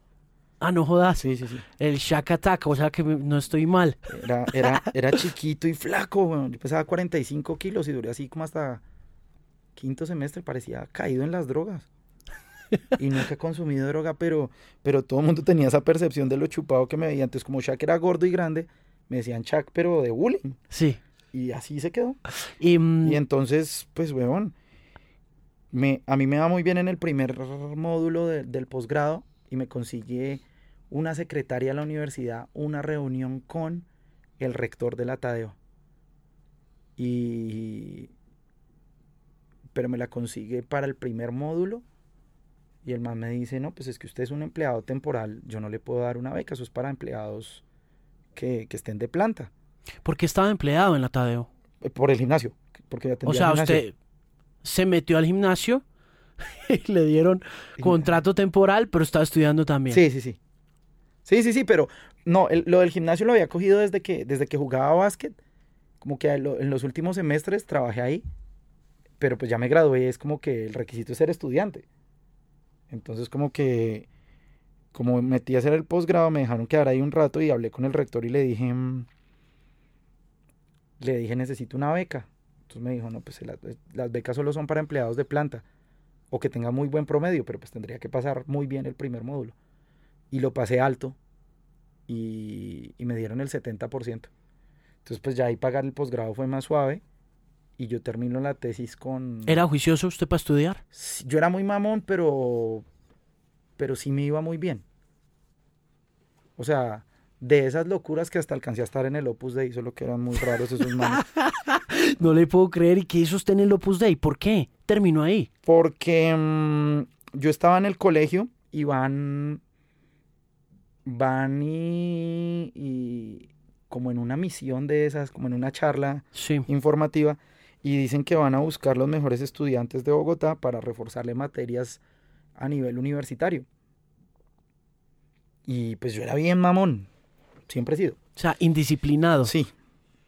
Speaker 1: Ah, no jodas.
Speaker 3: Sí, sí, sí.
Speaker 1: El Shack Attack, o sea que me- no estoy mal.
Speaker 3: Era, era, era chiquito y flaco, weón. Yo pesaba 45 kilos y duré así como hasta quinto semestre. Parecía caído en las drogas. Y nunca he consumido droga, pero, pero todo el mundo tenía esa percepción de lo chupado que me veía. Entonces, como Shaq era gordo y grande, me decían Shaq, pero de bullying.
Speaker 1: Sí.
Speaker 3: Y así se quedó.
Speaker 1: Y, mm,
Speaker 3: Y entonces, pues, weón, me, a mí me va muy bien en el primer módulo de- del posgrado y me consigue una secretaria de la universidad, una reunión con el rector de la Tadeo. Y... Pero me la consigue para el primer módulo y el man me dice, no, pues es que usted es un empleado temporal, yo no le puedo dar una beca, eso es para empleados que, que estén de planta.
Speaker 1: ¿Por qué estaba empleado en la Tadeo?
Speaker 3: Eh, Por el gimnasio, porque
Speaker 1: O
Speaker 3: atendía
Speaker 1: sea,
Speaker 3: al gimnasio.
Speaker 1: usted se metió al gimnasio y le dieron contrato temporal, pero estaba estudiando también.
Speaker 3: Sí, sí, sí. Sí, sí, sí, pero no, el- lo del gimnasio lo había cogido desde que, desde que jugaba básquet. Como que en los últimos semestres trabajé ahí, pero pues ya me gradué, es como que el requisito es ser estudiante. Entonces como que, como metí a hacer el posgrado, me dejaron quedar ahí un rato y hablé con el rector y le dije, mm, le dije, necesito una beca. Entonces me dijo, no, pues las, las becas solo son para empleados de planta o que tenga muy buen promedio, pero pues tendría que pasar muy bien el primer módulo. Y lo pasé alto y, y me dieron el 70%. Entonces pues ya ahí pagar el posgrado fue más suave y yo termino la tesis con...
Speaker 1: ¿Era juicioso usted para estudiar?
Speaker 3: Yo era muy mamón, pero, pero sí me iba muy bien. O sea, de esas locuras que hasta alcancé a estar en el Opus Dei, solo que eran muy raros esos manes.
Speaker 1: No le puedo creer. ¿Y qué hizo usted en el Opus Dei? ¿Por qué? Terminó ahí.
Speaker 3: Porque mm, yo estaba en el colegio y van, van y, y como en una misión de esas, como en una charla
Speaker 1: Sí.
Speaker 3: informativa, y dicen que van a buscar los mejores estudiantes de Bogotá para reforzarle materias a nivel universitario. Y pues yo era bien mamón, siempre he sido.
Speaker 1: O sea, indisciplinado.
Speaker 3: Sí,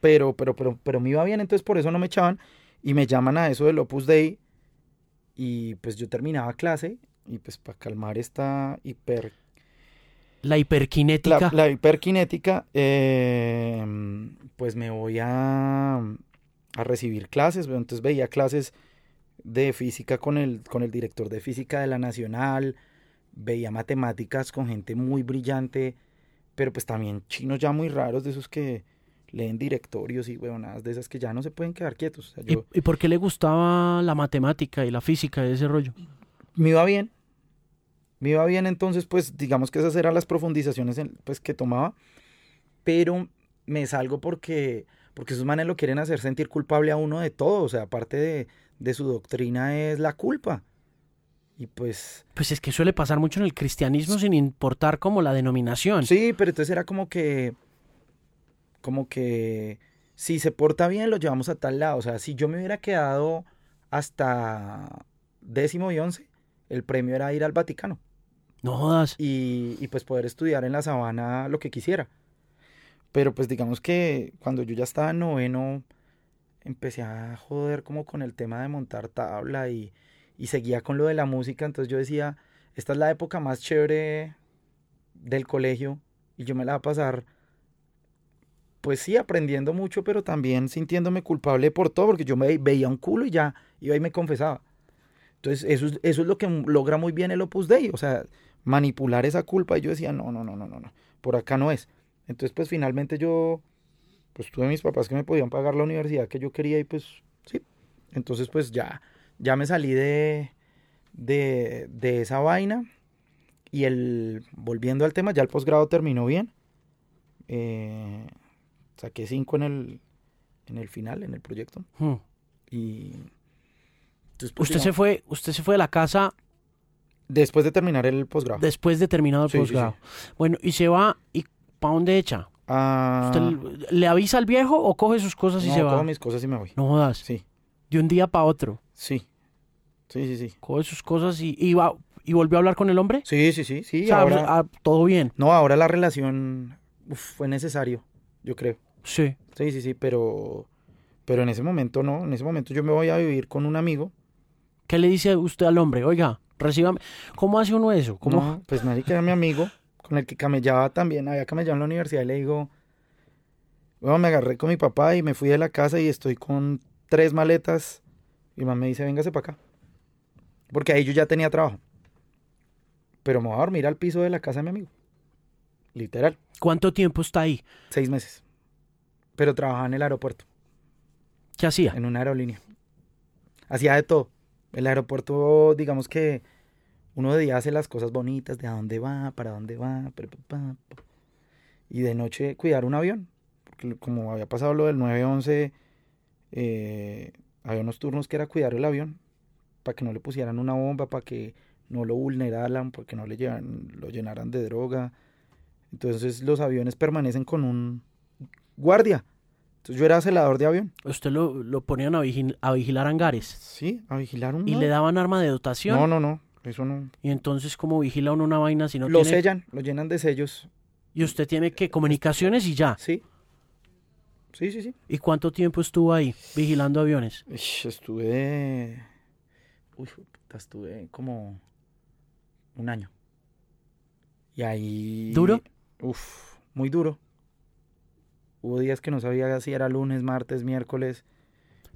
Speaker 3: pero, pero, pero, pero me iba bien, entonces por eso no me echaban y me llaman a eso del Opus Dei y pues yo terminaba clase y pues para calmar esta hiper
Speaker 1: La hiperkinética.
Speaker 3: la, la hiperkinética eh, pues me voy a, a recibir clases, entonces veía clases de física con el, con el director de física de la Nacional, veía matemáticas con gente muy brillante, pero pues también chinos ya muy raros, de esos que leen directorios y huevonadas de esas que ya no se pueden quedar quietos. O sea,
Speaker 1: ¿Y, por qué le gustaba la matemática y la física y ese rollo?
Speaker 3: me iba bien, me iba bien, entonces pues digamos que esas eran las profundizaciones en- pues, que tomaba, pero me salgo porque, porque esos manes lo quieren hacer sentir culpable a uno de todo, o sea, aparte de, de su doctrina es la culpa. Y pues
Speaker 1: Pues es que suele pasar mucho en el cristianismo sin importar como la denominación.
Speaker 3: Sí, pero entonces era como que, como que, si se porta bien, lo llevamos a tal lado. O sea, si yo me hubiera quedado hasta décimo y once, el premio era ir al Vaticano
Speaker 1: No jodas.
Speaker 3: y, y pues poder estudiar en la sabana lo que quisiera. Pero pues digamos que cuando yo ya estaba en noveno, empecé a joder como con el tema de montar tabla y, y seguía con lo de la música. Entonces yo decía, esta es la época más chévere del colegio y yo me la voy a pasar, pues sí, aprendiendo mucho, pero también sintiéndome culpable por todo, porque yo me veía un culo y ya iba y me confesaba. Entonces, eso, es- eso es lo que logra muy bien el Opus Dei, o sea, manipular esa culpa. Y yo decía, no, no, no, no, no, no, por acá no es. Entonces, pues finalmente yo, pues tuve mis papás que me podían pagar la universidad que yo quería y pues sí. Entonces, pues ya, ya me salí de, de, de esa vaina. Y el, volviendo al tema, ya el posgrado terminó bien. Eh, saqué cinco en el, en el final, en el proyecto.
Speaker 1: Hmm.
Speaker 3: Y entonces, pues,
Speaker 1: Usted se fue, usted se fue de la casa
Speaker 3: después de terminar el posgrado.
Speaker 1: después de terminado el
Speaker 3: Sí, sí,
Speaker 1: posgrado. Bueno, y se va y ¿para dónde echa?
Speaker 3: Ah,
Speaker 1: ¿Usted le avisa al viejo o coge sus cosas y
Speaker 3: no,
Speaker 1: se va?
Speaker 3: cojo mis cosas y me voy.
Speaker 1: No jodas.
Speaker 3: Sí,
Speaker 1: De un día para otro.
Speaker 3: Sí. Sí, sí, sí.
Speaker 1: Coge sus cosas y, y va y volvió a hablar con el hombre.
Speaker 3: Sí, sí, sí, sí.
Speaker 1: O sea,
Speaker 3: ahora,
Speaker 1: ah, todo bien.
Speaker 3: no, ahora la relación uf, fue necesario, yo creo.
Speaker 1: Sí.
Speaker 3: Sí, sí, sí, pero pero en ese momento no, en ese momento yo me voy a vivir con un amigo.
Speaker 1: ¿Qué le dice usted al hombre? Oiga, recíbame. ¿Cómo hace uno eso? ¿Cómo?
Speaker 3: No, pues nadie que era mi amigo, con el que camellaba también, había camellado en la universidad y le digo, bueno, me agarré con mi papá y me fui de la casa y estoy con tres maletas. Y mi mamá me dice, véngase para acá. Porque ahí yo ya tenía trabajo. Pero me voy a dormir al piso de la casa de mi amigo. Literal,
Speaker 1: ¿Cuánto tiempo está ahí?
Speaker 3: seis meses. Pero trabajaba en el aeropuerto,
Speaker 1: ¿Qué hacía?
Speaker 3: en una aerolínea. Hacía de todo. El aeropuerto, digamos que uno de día hace las cosas bonitas, de a dónde va, para dónde va, y de noche cuidar un avión. Porque como había pasado lo del 911, eh, había unos turnos que era cuidar el avión, para que no le pusieran una bomba, para que no lo vulneraran, porque no le llevan, lo llenaran de droga. Entonces los aviones permanecen con un guardia. Entonces yo era celador de avión.
Speaker 1: Usted lo, lo ponían a, vigil- a vigilar hangares
Speaker 3: Sí, a vigilar un...
Speaker 1: y le daban arma de dotación.
Speaker 3: No, no, no, eso no.
Speaker 1: Y entonces, ¿cómo vigila uno una vaina si no
Speaker 3: lo
Speaker 1: tiene?
Speaker 3: sellan, lo llenan de sellos.
Speaker 1: Y usted tiene que comunicaciones y ya.
Speaker 3: Sí. Sí, sí, sí.
Speaker 1: ¿Y cuánto tiempo estuvo ahí vigilando aviones?
Speaker 3: Estuve... Uy, estuve como un año. Y ahí...
Speaker 1: ¿Duro?
Speaker 3: Uf, muy duro. Hubo días que no sabía si era lunes, martes, miércoles.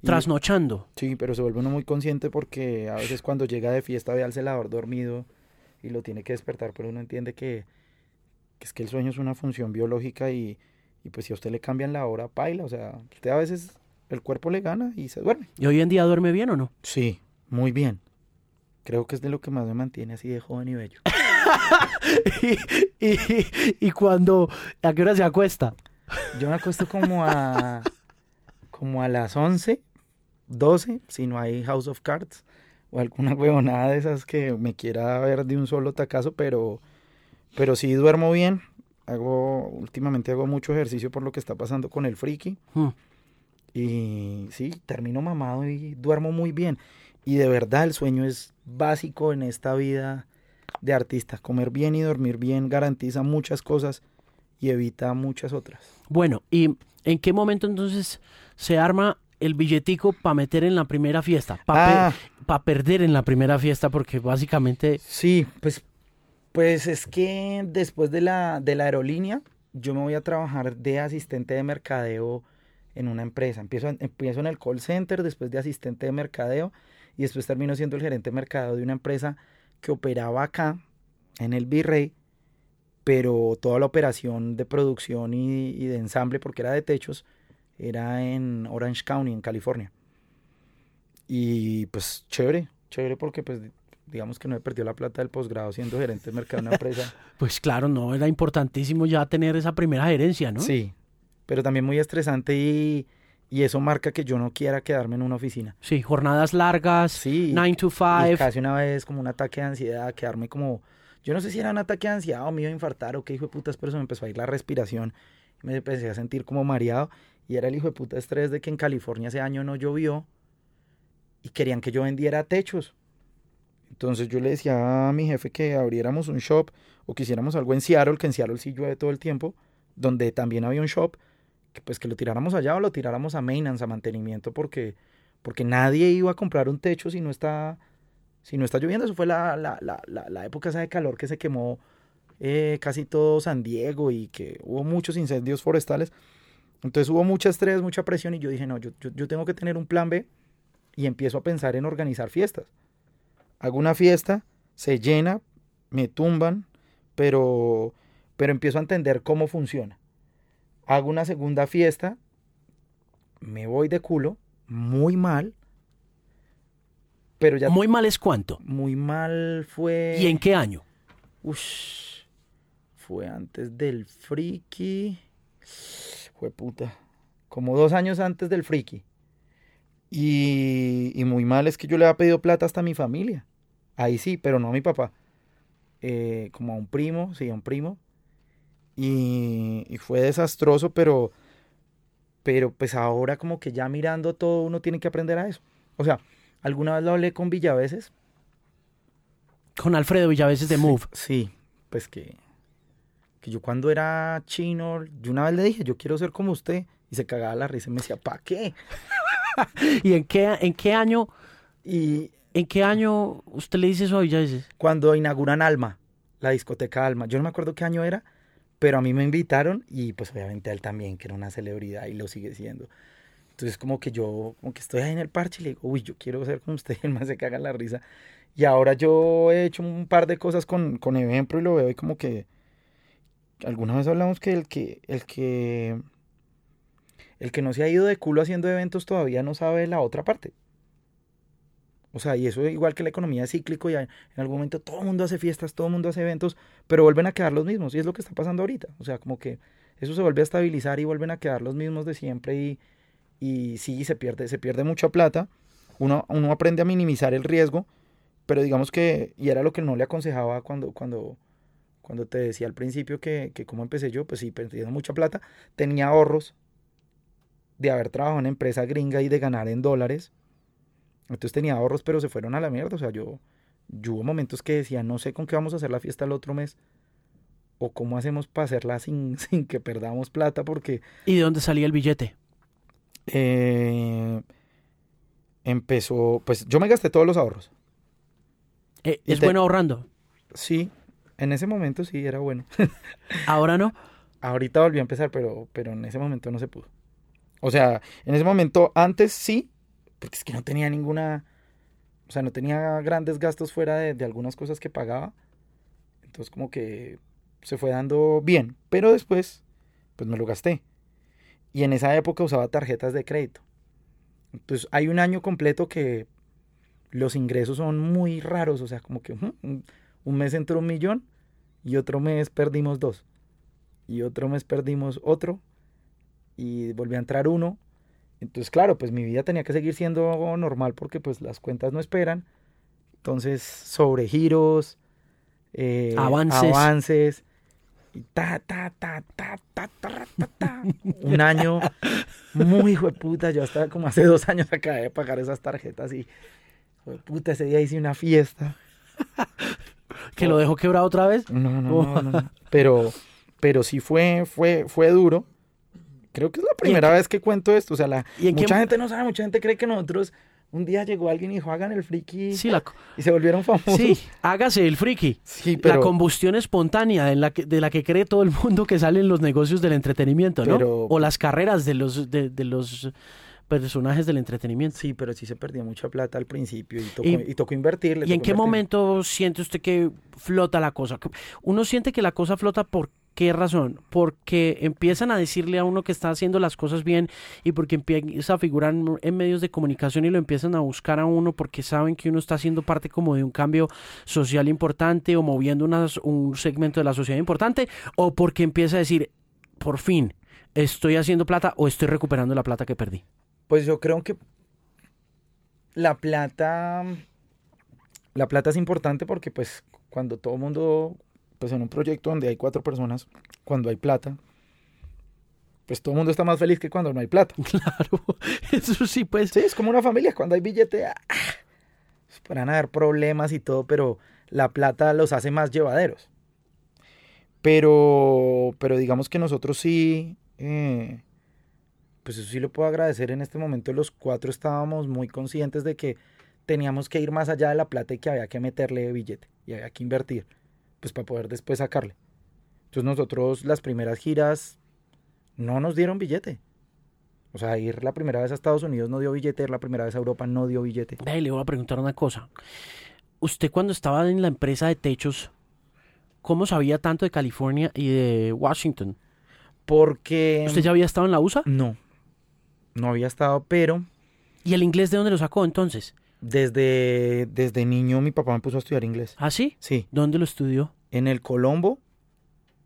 Speaker 3: y-
Speaker 1: Trasnochando.
Speaker 3: Sí, pero se vuelve uno muy consciente porque a veces cuando llega de fiesta ve al celador dormido y lo tiene que despertar, pero uno entiende que, que es que el sueño es una función biológica y, y pues si a usted le cambian la hora, paila, o sea, usted a veces el cuerpo le gana y se duerme.
Speaker 1: ¿Y hoy en día duerme bien o no?
Speaker 3: Sí, muy bien. Creo que es de lo que más me mantiene así de joven y bello.
Speaker 1: y, y, y cuando, ¿a qué hora se acuesta?
Speaker 3: Yo me acuesto como a como a las 11, 12, si no hay House of Cards o alguna huevonada de esas que me quiera ver de un solo tacazo, pero pero sí duermo bien. Hago últimamente hago mucho ejercicio por lo que está pasando con el friki
Speaker 1: Hmm.
Speaker 3: y sí, termino mamado y duermo muy bien. Y de verdad el sueño es básico en esta vida de artista. Comer bien y dormir bien garantiza muchas cosas y evita muchas otras.
Speaker 1: Bueno, ¿y en qué momento entonces se arma el billetico para meter en la primera fiesta? Para
Speaker 3: Ah.
Speaker 1: perder en la primera fiesta, porque básicamente...
Speaker 3: Sí, pues, pues es que después de la, de la aerolínea, yo me voy a trabajar de asistente de mercadeo en una empresa. Empiezo, empiezo en el call center, después de asistente de mercadeo, y después termino siendo el gerente de mercadeo de una empresa que operaba acá, en el Virrey, pero toda la operación de producción y, y de ensamble, porque era de techos, era en Orange County, en California. Y pues chévere, chévere porque pues digamos que no he perdido la plata del posgrado siendo gerente de mercado de una empresa.
Speaker 1: Pues claro, no, era importantísimo ya tener esa primera gerencia, ¿no?
Speaker 3: Sí, pero también muy estresante y, y eso marca que yo no quiera quedarme en una oficina.
Speaker 1: Sí, jornadas largas,
Speaker 3: Sí,
Speaker 1: 9 to
Speaker 3: y
Speaker 1: 5.
Speaker 3: casi una vez como un ataque de ansiedad, quedarme como, yo no sé si era un ataque de ansiedad o me iba a infartar o qué hijo de putas, pero se me empezó a ir la respiración, me empecé a sentir como mareado y era el hijo de puta estrés de que en California ese año no llovió y querían que yo vendiera techos. Entonces yo le decía a mi jefe que abriéramos un shop o que hiciéramos algo en Seattle, que en Seattle sí llueve todo el tiempo, donde también había un shop, que pues que lo tiráramos allá o lo tiráramos a maintenance, a mantenimiento, porque, porque nadie iba a comprar un techo si no está, si no está lloviendo. Eso fue la, la, la, la, época esa de calor que se quemó eh, casi todo San Diego y que hubo muchos incendios forestales. Entonces hubo mucho estrés, mucha presión y yo dije, no, yo, yo tengo que tener un plan B y empiezo a pensar en organizar fiestas. Hago una fiesta, se llena, me tumban, pero, pero empiezo a entender cómo funciona. Hago una segunda fiesta, me voy de culo, muy mal, pero ya...
Speaker 1: Muy mal es cuánto.
Speaker 3: Muy mal fue...
Speaker 1: ¿Y en qué año?
Speaker 3: Ush, fue antes del friki. Fue puta. Como dos años antes del friki. Y, y muy mal es que yo le había pedido plata hasta a mi familia. Ahí sí, pero no a mi papá. Eh, como a un primo, sí, a un primo. Y, y fue desastroso, pero, pero pues ahora como que ya mirando todo uno tiene que aprender a eso. O sea, alguna vez lo hablé con Villaveses.
Speaker 1: Con Alfredo Villaveses de Move.
Speaker 3: Sí, pues que, que yo cuando era chino, yo una vez le dije, yo quiero ser como usted. Y se cagaba la risa y me decía, ¿para qué?
Speaker 1: ¿Y en qué, en qué año,
Speaker 3: Y
Speaker 1: en qué año usted le dice eso a Villaveses?
Speaker 3: cuando inauguran Alma, la discoteca Alma, yo no me acuerdo qué año era, pero a mí me invitaron y pues obviamente a él también, que era una celebridad y lo sigue siendo. Entonces como que yo, como que estoy ahí en el parche y le digo, uy, yo quiero ser como usted, el más se caga la risa. Y ahora yo he hecho un par de cosas con, con Eventpro y lo veo y como que, alguna vez hablamos que el que, el que, el que no se ha ido de culo haciendo eventos todavía no sabe la otra parte. O sea, y eso igual que la economía es cíclico y en algún momento todo el mundo hace fiestas, todo el mundo hace eventos, pero vuelven a quedar los mismos y es lo que está pasando ahorita. O sea, como que eso se vuelve a estabilizar y vuelven a quedar los mismos de siempre y, y sí, se pierde, se pierde mucha plata. Uno, uno aprende a minimizar el riesgo, pero digamos que, y era lo que no le aconsejaba cuando, cuando, cuando te decía al principio que, que cómo empecé yo, pues sí, perdiendo mucha plata, tenía ahorros de haber trabajado en empresa gringa y de ganar en dólares. Entonces tenía ahorros, pero se fueron a la mierda. O sea, yo, yo hubo momentos que decía, no sé con qué vamos a hacer la fiesta el otro mes. O cómo hacemos para hacerla sin, sin que perdamos plata, porque
Speaker 1: ¿Y de dónde salía el billete?
Speaker 3: eh, empezó, pues yo me gasté todos los ahorros.
Speaker 1: Eh, ¿Es
Speaker 3: te-
Speaker 1: bueno ahorrando?
Speaker 3: Sí, en ese momento sí era bueno.
Speaker 1: Ahora no.
Speaker 3: Ahorita volví a empezar, pero, pero en ese momento no se pudo. O sea, en ese momento antes sí, porque es que no tenía ninguna, o sea, no tenía grandes gastos fuera de, algunas cosas que pagaba. Entonces como que se fue dando bien, pero después, pues me lo gasté. Y en esa época usaba tarjetas de crédito. Entonces hay un año completo que los ingresos son muy raros, o sea, como que un mes entró un millón y otro mes perdimos dos. Y otro mes perdimos otro y volvió a entrar uno. Entonces, claro, pues mi vida tenía que seguir siendo normal porque pues las cuentas no esperan. Entonces, sobre giros, eh,
Speaker 1: Avances.
Speaker 3: avances, y ta, ta, ta, ta, ta, ta, ta, ta. Un año muy hijo de puta. Yo hasta como hace dos años acabé de pagar esas tarjetas y, hijo de puta, ese día hice una fiesta.
Speaker 1: ¿Que lo dejó quebrado otra vez?
Speaker 3: No, no, no, no, no. Pero, pero sí fue, fue, fue duro. Creo que es la primera vez que cuento esto. O sea, la,
Speaker 1: ¿Y qué
Speaker 3: mucha gente no sabe, mucha gente cree que nosotros. Un día llegó alguien y dijo, hagan el friki.
Speaker 1: Sí, la,
Speaker 3: Y se volvieron famosos.
Speaker 1: sí, hágase el friki.
Speaker 3: Sí,
Speaker 1: La
Speaker 3: pero,
Speaker 1: combustión espontánea en la que, de la que cree todo el mundo que salen los negocios del entretenimiento, ¿no?
Speaker 3: Pero-
Speaker 1: O las carreras de los, de, de los personajes del entretenimiento.
Speaker 3: sí, pero sí se perdió mucha plata al principio y tocó,
Speaker 1: Y-
Speaker 3: y, tocó invertir. le
Speaker 1: ¿Y en qué
Speaker 3: invertir.
Speaker 1: momento siente usted que flota la cosa? Uno siente que la cosa flota por qué razón? Porque empiezan a decirle a uno que está haciendo las cosas bien y porque empieza a figurar en- medios de comunicación y lo empiezan a buscar a uno porque saben que uno está haciendo parte como de un cambio social importante o moviendo un segmento de la sociedad importante o porque empieza a decir, por fin, estoy haciendo plata o estoy recuperando la plata que perdí.
Speaker 3: Pues yo creo que la plata, la plata es importante porque pues cuando todo mundo, pues en un proyecto donde hay cuatro personas, cuando hay plata, pues todo el mundo está más feliz que cuando no hay plata.
Speaker 1: Claro, eso sí, pues.
Speaker 3: Sí, es como una familia, cuando hay billete, ah, podrán haber problemas y todo, pero la plata los hace más llevaderos. Pero, pero digamos que nosotros sí, eh, pues eso sí lo puedo agradecer en este momento. Los cuatro estábamos muy conscientes de que teníamos que ir más allá de la plata y que había que meterle billete y había que invertir, pues para poder después sacarle. Entonces nosotros las primeras giras no nos dieron billete. O sea, ir la primera vez a Estados Unidos no dio billete, ir la primera vez a Europa no dio billete.
Speaker 1: Le voy a preguntar una cosa. usted cuando estaba en la empresa de techos, ¿cómo sabía tanto de California y de Washington?
Speaker 3: Porque...
Speaker 1: ¿Usted ya había estado en la USA?
Speaker 3: No, no había estado, pero
Speaker 1: ¿Y el inglés de dónde lo sacó entonces?
Speaker 3: Desde, desde niño mi papá me puso a estudiar inglés.
Speaker 1: ¿Ah, sí?
Speaker 3: Sí,
Speaker 1: ¿Dónde lo estudió?
Speaker 3: en el Colombo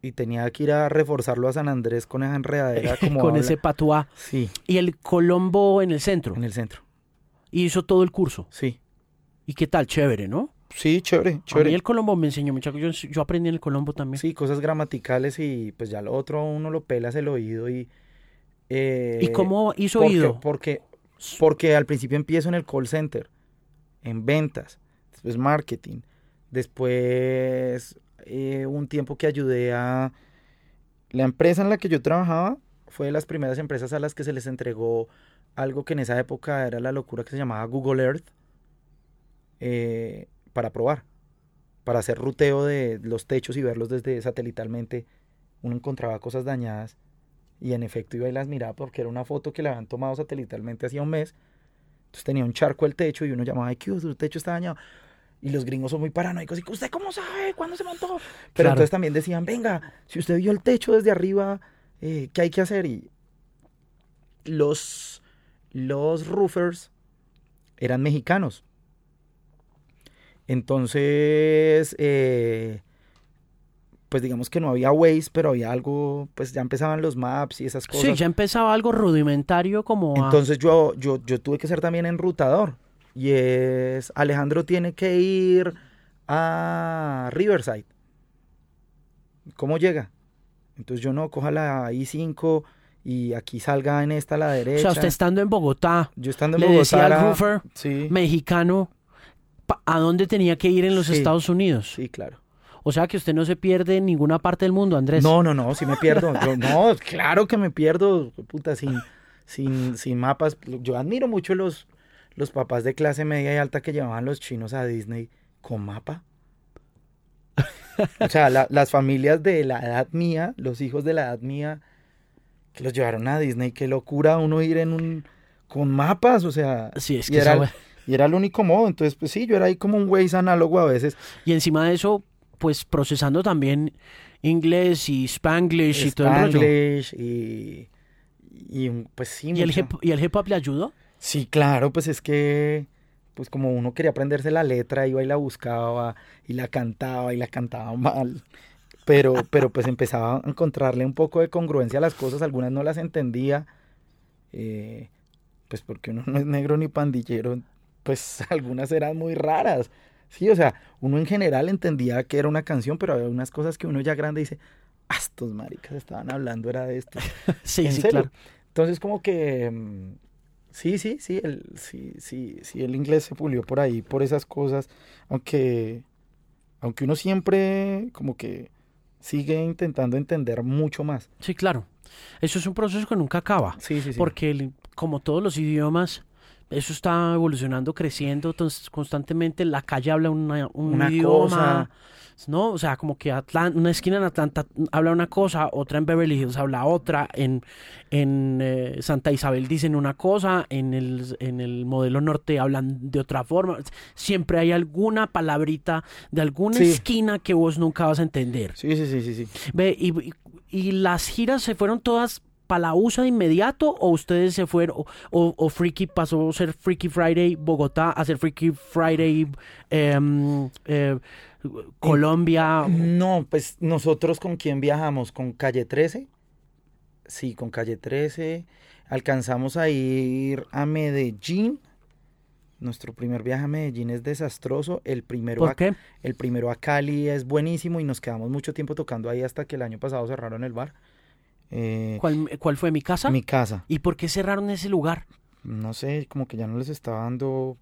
Speaker 3: y tenía que ir a reforzarlo a San Andrés con esa enredadera como
Speaker 1: Con
Speaker 3: habla.
Speaker 1: ese patuá.
Speaker 3: Sí,
Speaker 1: Y el Colombo en el centro.
Speaker 3: en el centro.
Speaker 1: Y hizo todo el curso.
Speaker 3: Sí,
Speaker 1: ¿Y qué tal? Chévere, ¿no?
Speaker 3: sí, chévere,
Speaker 1: A mí
Speaker 3: chévere.
Speaker 1: el Colombo me enseñó mucho. Yo, yo aprendí en el Colombo también.
Speaker 3: Sí, cosas gramaticales y pues ya lo otro uno lo pelas el oído y... eh,
Speaker 1: ¿Y cómo hizo
Speaker 3: porque,
Speaker 1: oído?
Speaker 3: Porque, porque al principio empiezo en el call center, en ventas, después marketing, después eh, un tiempo que ayudé a... La empresa en la que yo trabajaba fue de las primeras empresas a las que se les entregó algo que en esa época era la locura que se llamaba Google Earth eh, para probar, para hacer ruteo de los techos y verlos desde satelitalmente. Uno encontraba cosas dañadas y en efecto iba y las miraba porque era una foto que le habían tomado satelitalmente hacía un mes. Entonces tenía un charco el techo y uno llamaba, ay, ¿qué hubo? el techo está dañado. Y los gringos son muy paranoicos. Y ¿usted cómo sabe? ¿Cuándo se montó? Pero
Speaker 1: Claro.
Speaker 3: entonces también decían, venga, si usted vio el techo desde arriba, eh, ¿qué hay que hacer? Y los, los roofers eran mexicanos. Entonces, eh, pues digamos que no había Waze, pero había algo, pues ya empezaban los maps y esas cosas.
Speaker 1: Sí, ya empezaba algo rudimentario como a-
Speaker 3: Entonces yo, yo, yo tuve que ser también enrutador. Y es, Alejandro tiene que ir a Riverside. ¿Cómo llega? Entonces yo no, coja la I5 y aquí salga en esta a la
Speaker 1: O
Speaker 3: derecha.
Speaker 1: sea, usted estando en Bogotá,
Speaker 3: Yo estando en
Speaker 1: le
Speaker 3: Bogotá.
Speaker 1: decía al roofer
Speaker 3: Sí,
Speaker 1: mexicano a dónde tenía que ir en los
Speaker 3: Sí.
Speaker 1: Estados Unidos.
Speaker 3: sí, claro.
Speaker 1: O sea que usted no se pierde en ninguna parte del mundo, Andrés.
Speaker 3: No, no, no, si me pierdo. Yo, no, claro que me pierdo, puta, sin, sin, sin mapas. Yo admiro mucho los, los papás de clase media y alta que llevaban los chinos a Disney con mapa. O sea, la- las familias de la edad mía, los hijos de la edad mía, que los llevaron a Disney, qué locura uno ir en un con mapas, o sea,
Speaker 1: Sí, es
Speaker 3: y,
Speaker 1: que
Speaker 3: era, el-
Speaker 1: we-
Speaker 3: y era el único modo. Entonces, pues sí, yo era ahí como un Waze análogo a veces.
Speaker 1: Y encima de eso, pues procesando también inglés y spanglish y todo el rollo.
Speaker 3: Spanglish y, y pues sí.
Speaker 1: ¿Y el, hip, ¿Y el hip hop le ayudó?
Speaker 3: Sí, claro, pues es que, pues como uno quería aprenderse la letra, iba y la buscaba y la cantaba y la cantaba mal. Pero, pero pues empezaba a encontrarle un poco de congruencia a las cosas, algunas no las entendía, eh, pues porque uno no es negro ni pandillero, pues algunas eran muy raras. Sí, o sea, uno en general entendía que era una canción, pero había unas cosas que uno ya grande dice, "Ah, estos maricas estaban hablando, era de esto.
Speaker 1: Sí,
Speaker 3: ¿En
Speaker 1: sí,
Speaker 3: serio?
Speaker 1: claro.
Speaker 3: Entonces como que mm, sí, sí, sí, el, sí, sí, sí, el inglés se pulió por ahí, por esas cosas, aunque, aunque uno siempre como que sigue intentando entender mucho más.
Speaker 1: Sí, claro. Eso es un proceso que nunca acaba.
Speaker 3: Sí, sí, sí.
Speaker 1: Porque el- como todos los idiomas, eso está evolucionando, creciendo entonces, constantemente. La calle habla una- un
Speaker 3: Una
Speaker 1: idioma,
Speaker 3: cosa.
Speaker 1: ¿no? O sea, como que una esquina en Atlanta habla una cosa, otra en Beverly Hills habla otra, en, en eh, Santa Isabel dicen una cosa, en el, en el modelo norte hablan de otra forma. Siempre hay alguna palabrita de alguna
Speaker 3: Sí.
Speaker 1: esquina que vos nunca vas a entender.
Speaker 3: Sí, sí, sí, sí, sí.
Speaker 1: Ve, y, y- y las giras se fueron todas para la USA de inmediato o ustedes se fueron o, o- o Freaky pasó a ser Freaky Friday Bogotá a ser Freaky Friday em, eh, Colombia
Speaker 3: No, pues nosotros con quién viajamos, con Calle 13. Sí, con Calle 13. Alcanzamos a ir a Medellín. Nuestro primer viaje a Medellín es desastroso. El primero,
Speaker 1: ¿por
Speaker 3: a,
Speaker 1: qué?
Speaker 3: el primero a Cali es buenísimo y nos quedamos mucho tiempo tocando ahí hasta que el año pasado cerraron el bar. Eh,
Speaker 1: ¿Cuál, cuál fue mi casa?
Speaker 3: mi casa.
Speaker 1: ¿Y por qué cerraron ese lugar?
Speaker 3: No sé, como que ya no les estaba dando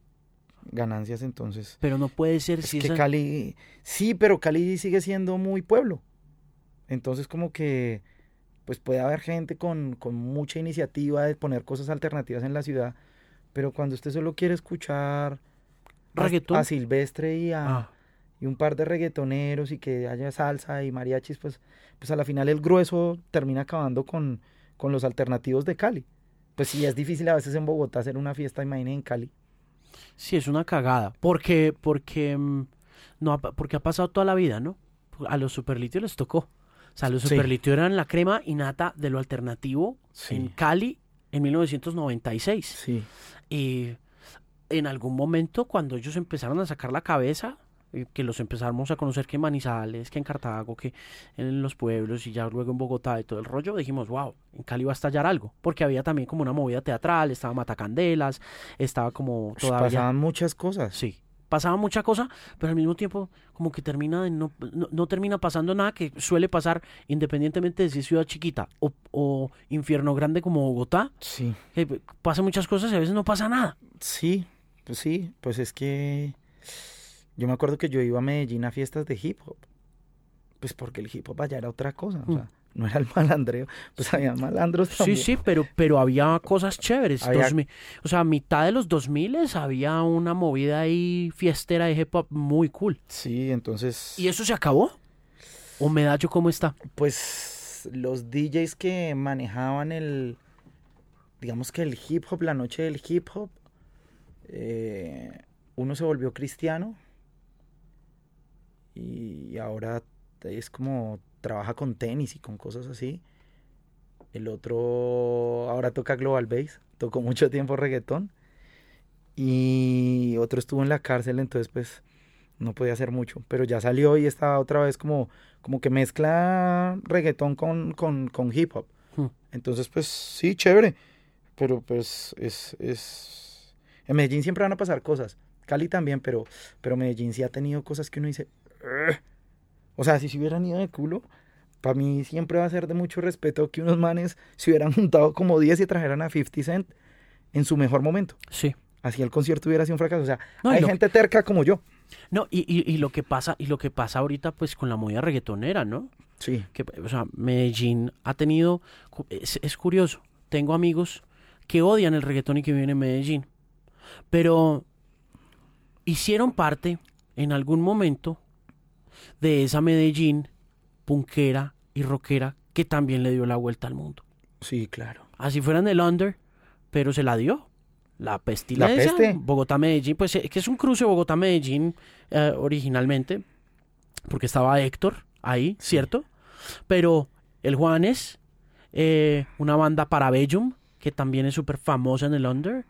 Speaker 3: ganancias entonces.
Speaker 1: Pero no puede ser
Speaker 3: Es
Speaker 1: si
Speaker 3: que
Speaker 1: esa-
Speaker 3: Cali, sí, pero Cali sigue siendo muy pueblo. Entonces como que, pues puede haber gente con, con mucha iniciativa de poner cosas alternativas en la ciudad, pero cuando usted solo quiere escuchar a-
Speaker 1: ¿Reggaetón?
Speaker 3: a, Silvestre y a,
Speaker 1: Ah,
Speaker 3: y un par de reggaetoneros y que haya salsa y mariachis, pues, pues a la final el grueso termina acabando con, con los alternativos de Cali. Pues sí, es difícil a veces en Bogotá hacer una fiesta, imaginen en Cali.
Speaker 1: Sí, es una cagada. Porque, porque, mm, no, porque ha pasado toda la vida, ¿no? A los superlitios les tocó. O sea, los
Speaker 3: Sí.
Speaker 1: superlitios eran la crema innata de lo alternativo
Speaker 3: Sí.
Speaker 1: en Cali en 1996.
Speaker 3: Sí.
Speaker 1: Y en algún momento, cuando ellos empezaron a sacar la cabeza, que los empezamos a conocer que en Manizales, que en Cartago, que en los pueblos y ya luego en Bogotá y todo el rollo, dijimos, wow, en Cali va a estallar algo. Porque había también como una movida teatral, estaba Matacandelas, estaba como todavía...
Speaker 3: Pasaban muchas cosas.
Speaker 1: Sí, pasaba mucha cosa, pero al mismo tiempo como que termina de no, no, no termina pasando nada que suele pasar independientemente de si es ciudad chiquita o, o infierno grande como Bogotá.
Speaker 3: Sí.
Speaker 1: que pasa muchas cosas y a veces no pasa nada.
Speaker 3: Sí, pues sí, pues es que yo me acuerdo que yo iba a Medellín a fiestas de hip hop. Pues porque el hip hop allá era otra cosa, o
Speaker 1: Mm.
Speaker 3: sea, no era el malandreo, pues había malandros también.
Speaker 1: Sí, sí, pero, pero había cosas chéveres.
Speaker 3: Había-
Speaker 1: 2000 o sea, a mitad de los 2000 había una movida ahí fiestera de hip hop muy cool.
Speaker 3: Sí, entonces
Speaker 1: ¿Y eso se acabó? ¿O Medallo cómo está?
Speaker 3: pues los DJs que manejaban el digamos que el hip hop, la noche del hip hop, eh, uno se volvió cristiano y ahora es como trabaja con tenis y con cosas así. El otro ahora toca Global Bass, tocó mucho tiempo reggaetón. Y otro estuvo en la cárcel, entonces pues no podía hacer mucho. Pero ya salió y está otra vez como, como que mezcla reggaetón con, con, con hip hop.
Speaker 1: Hmm.
Speaker 3: Entonces pues sí, chévere. Pero pues es, es... En Medellín siempre van a pasar cosas. Cali también, pero, pero Medellín sí ha tenido cosas que uno dice... O sea, si se hubieran ido de culo, para mí siempre va a ser de mucho respeto que unos manes se hubieran juntado como 10 y trajeran a 50 Cent en su mejor momento.
Speaker 1: Sí.
Speaker 3: Así el concierto hubiera sido un fracaso. O sea,
Speaker 1: No,
Speaker 3: hay gente terca como yo.
Speaker 1: No, y, y, y lo que pasa, y lo que pasa ahorita, pues, con la movida reggaetonera, ¿no?
Speaker 3: Sí.
Speaker 1: que, o sea, Medellín ha tenido, es, es curioso, tengo amigos que odian el reggaetón y que viven en Medellín, pero hicieron parte en algún momento de esa Medellín punkera y rockera que también le dio la vuelta al mundo.
Speaker 3: Sí, claro.
Speaker 1: Así fueran del under, pero se la dio. La pestilencia,
Speaker 3: peste.
Speaker 1: Bogotá-Medellín, pues eh, que es un cruce Bogotá-Medellín eh, originalmente, porque estaba Héctor ahí, ¿cierto? Pero el Juanes, eh, una banda Parabellum, que también es súper famosa en el under,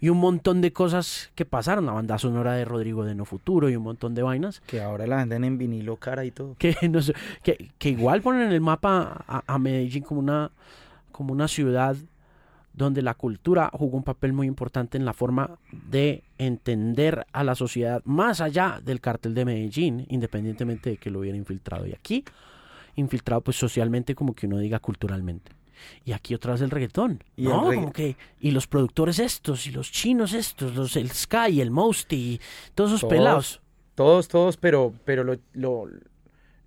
Speaker 1: y un montón de cosas que pasaron, la banda sonora de Rodrigo de No Futuro y un montón de vainas,
Speaker 3: Que ahora la venden en vinilo cara y todo.
Speaker 1: que, no sé, que, que igual ponen en el mapa a, a Medellín como una, como una ciudad donde la cultura jugó un papel muy importante en la forma de entender a la sociedad más allá del cartel de Medellín, independientemente de que lo hubiera infiltrado. Y aquí, infiltrado pues socialmente como que uno diga culturalmente. Y aquí otra vez el reggaetón,
Speaker 3: Y el
Speaker 1: ¿no?
Speaker 3: regga-
Speaker 1: Como que, y los productores estos, y los chinos estos, los el Sky, el Mosty, y todos esos
Speaker 3: Todos.
Speaker 1: pelados.
Speaker 3: Todos, todos, pero, pero lo, lo,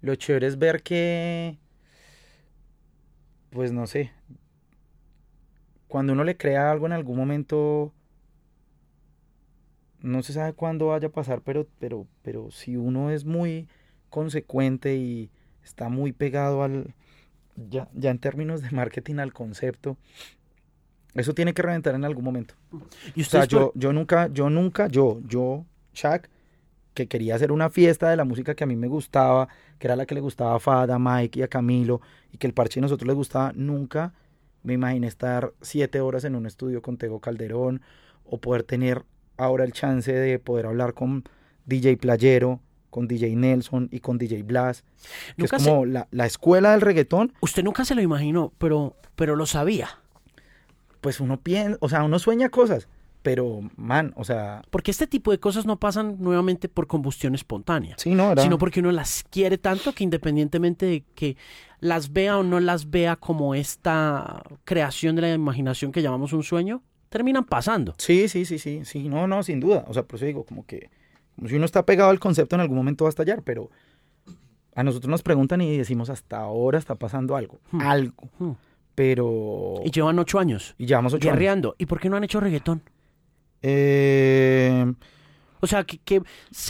Speaker 3: lo chévere es ver que, pues no sé, cuando uno le crea algo en algún momento, no se sabe cuándo vaya a pasar, pero, pero, pero si uno es muy consecuente y está muy pegado al, ya, ya en términos de marketing al concepto, eso tiene que reventar en algún momento.
Speaker 1: Y
Speaker 3: O sea, yo, yo nunca, yo nunca, yo, yo, Shaq, que quería hacer una fiesta de la música que a mí me gustaba, que era la que le gustaba a Fada, a Mike y a Camilo, y que el parche a nosotros les gustaba, nunca me imaginé estar siete horas en un estudio con Tego Calderón, o poder tener ahora el chance de poder hablar con DJ Playero, con DJ Nelson y con DJ Blas, que es
Speaker 1: se-
Speaker 3: como la, la escuela del reggaetón,
Speaker 1: usted nunca se lo imaginó, pero, pero lo sabía.
Speaker 3: pues uno piensa, o sea, uno sueña cosas, pero man, o sea,
Speaker 1: Porque este tipo de cosas no pasan nuevamente por combustión espontánea,
Speaker 3: sí, no, era...
Speaker 1: sino porque uno las quiere tanto que independientemente de que las vea o no las vea como esta creación de la imaginación que llamamos un sueño, terminan pasando.
Speaker 3: Sí, sí, sí, sí, sí, no, no, sin duda. O sea, por eso digo, como que, si uno está pegado al concepto, en algún momento va a estallar, pero a nosotros nos preguntan y decimos, hasta ahora está pasando algo,
Speaker 1: Hmm.
Speaker 3: algo,
Speaker 1: Hmm.
Speaker 3: pero...
Speaker 1: Y llevan ocho años
Speaker 3: Y llevamos ocho años.
Speaker 1: guerreando. ¿Y por qué no han hecho reggaetón?
Speaker 3: Eh,
Speaker 1: O sea, que,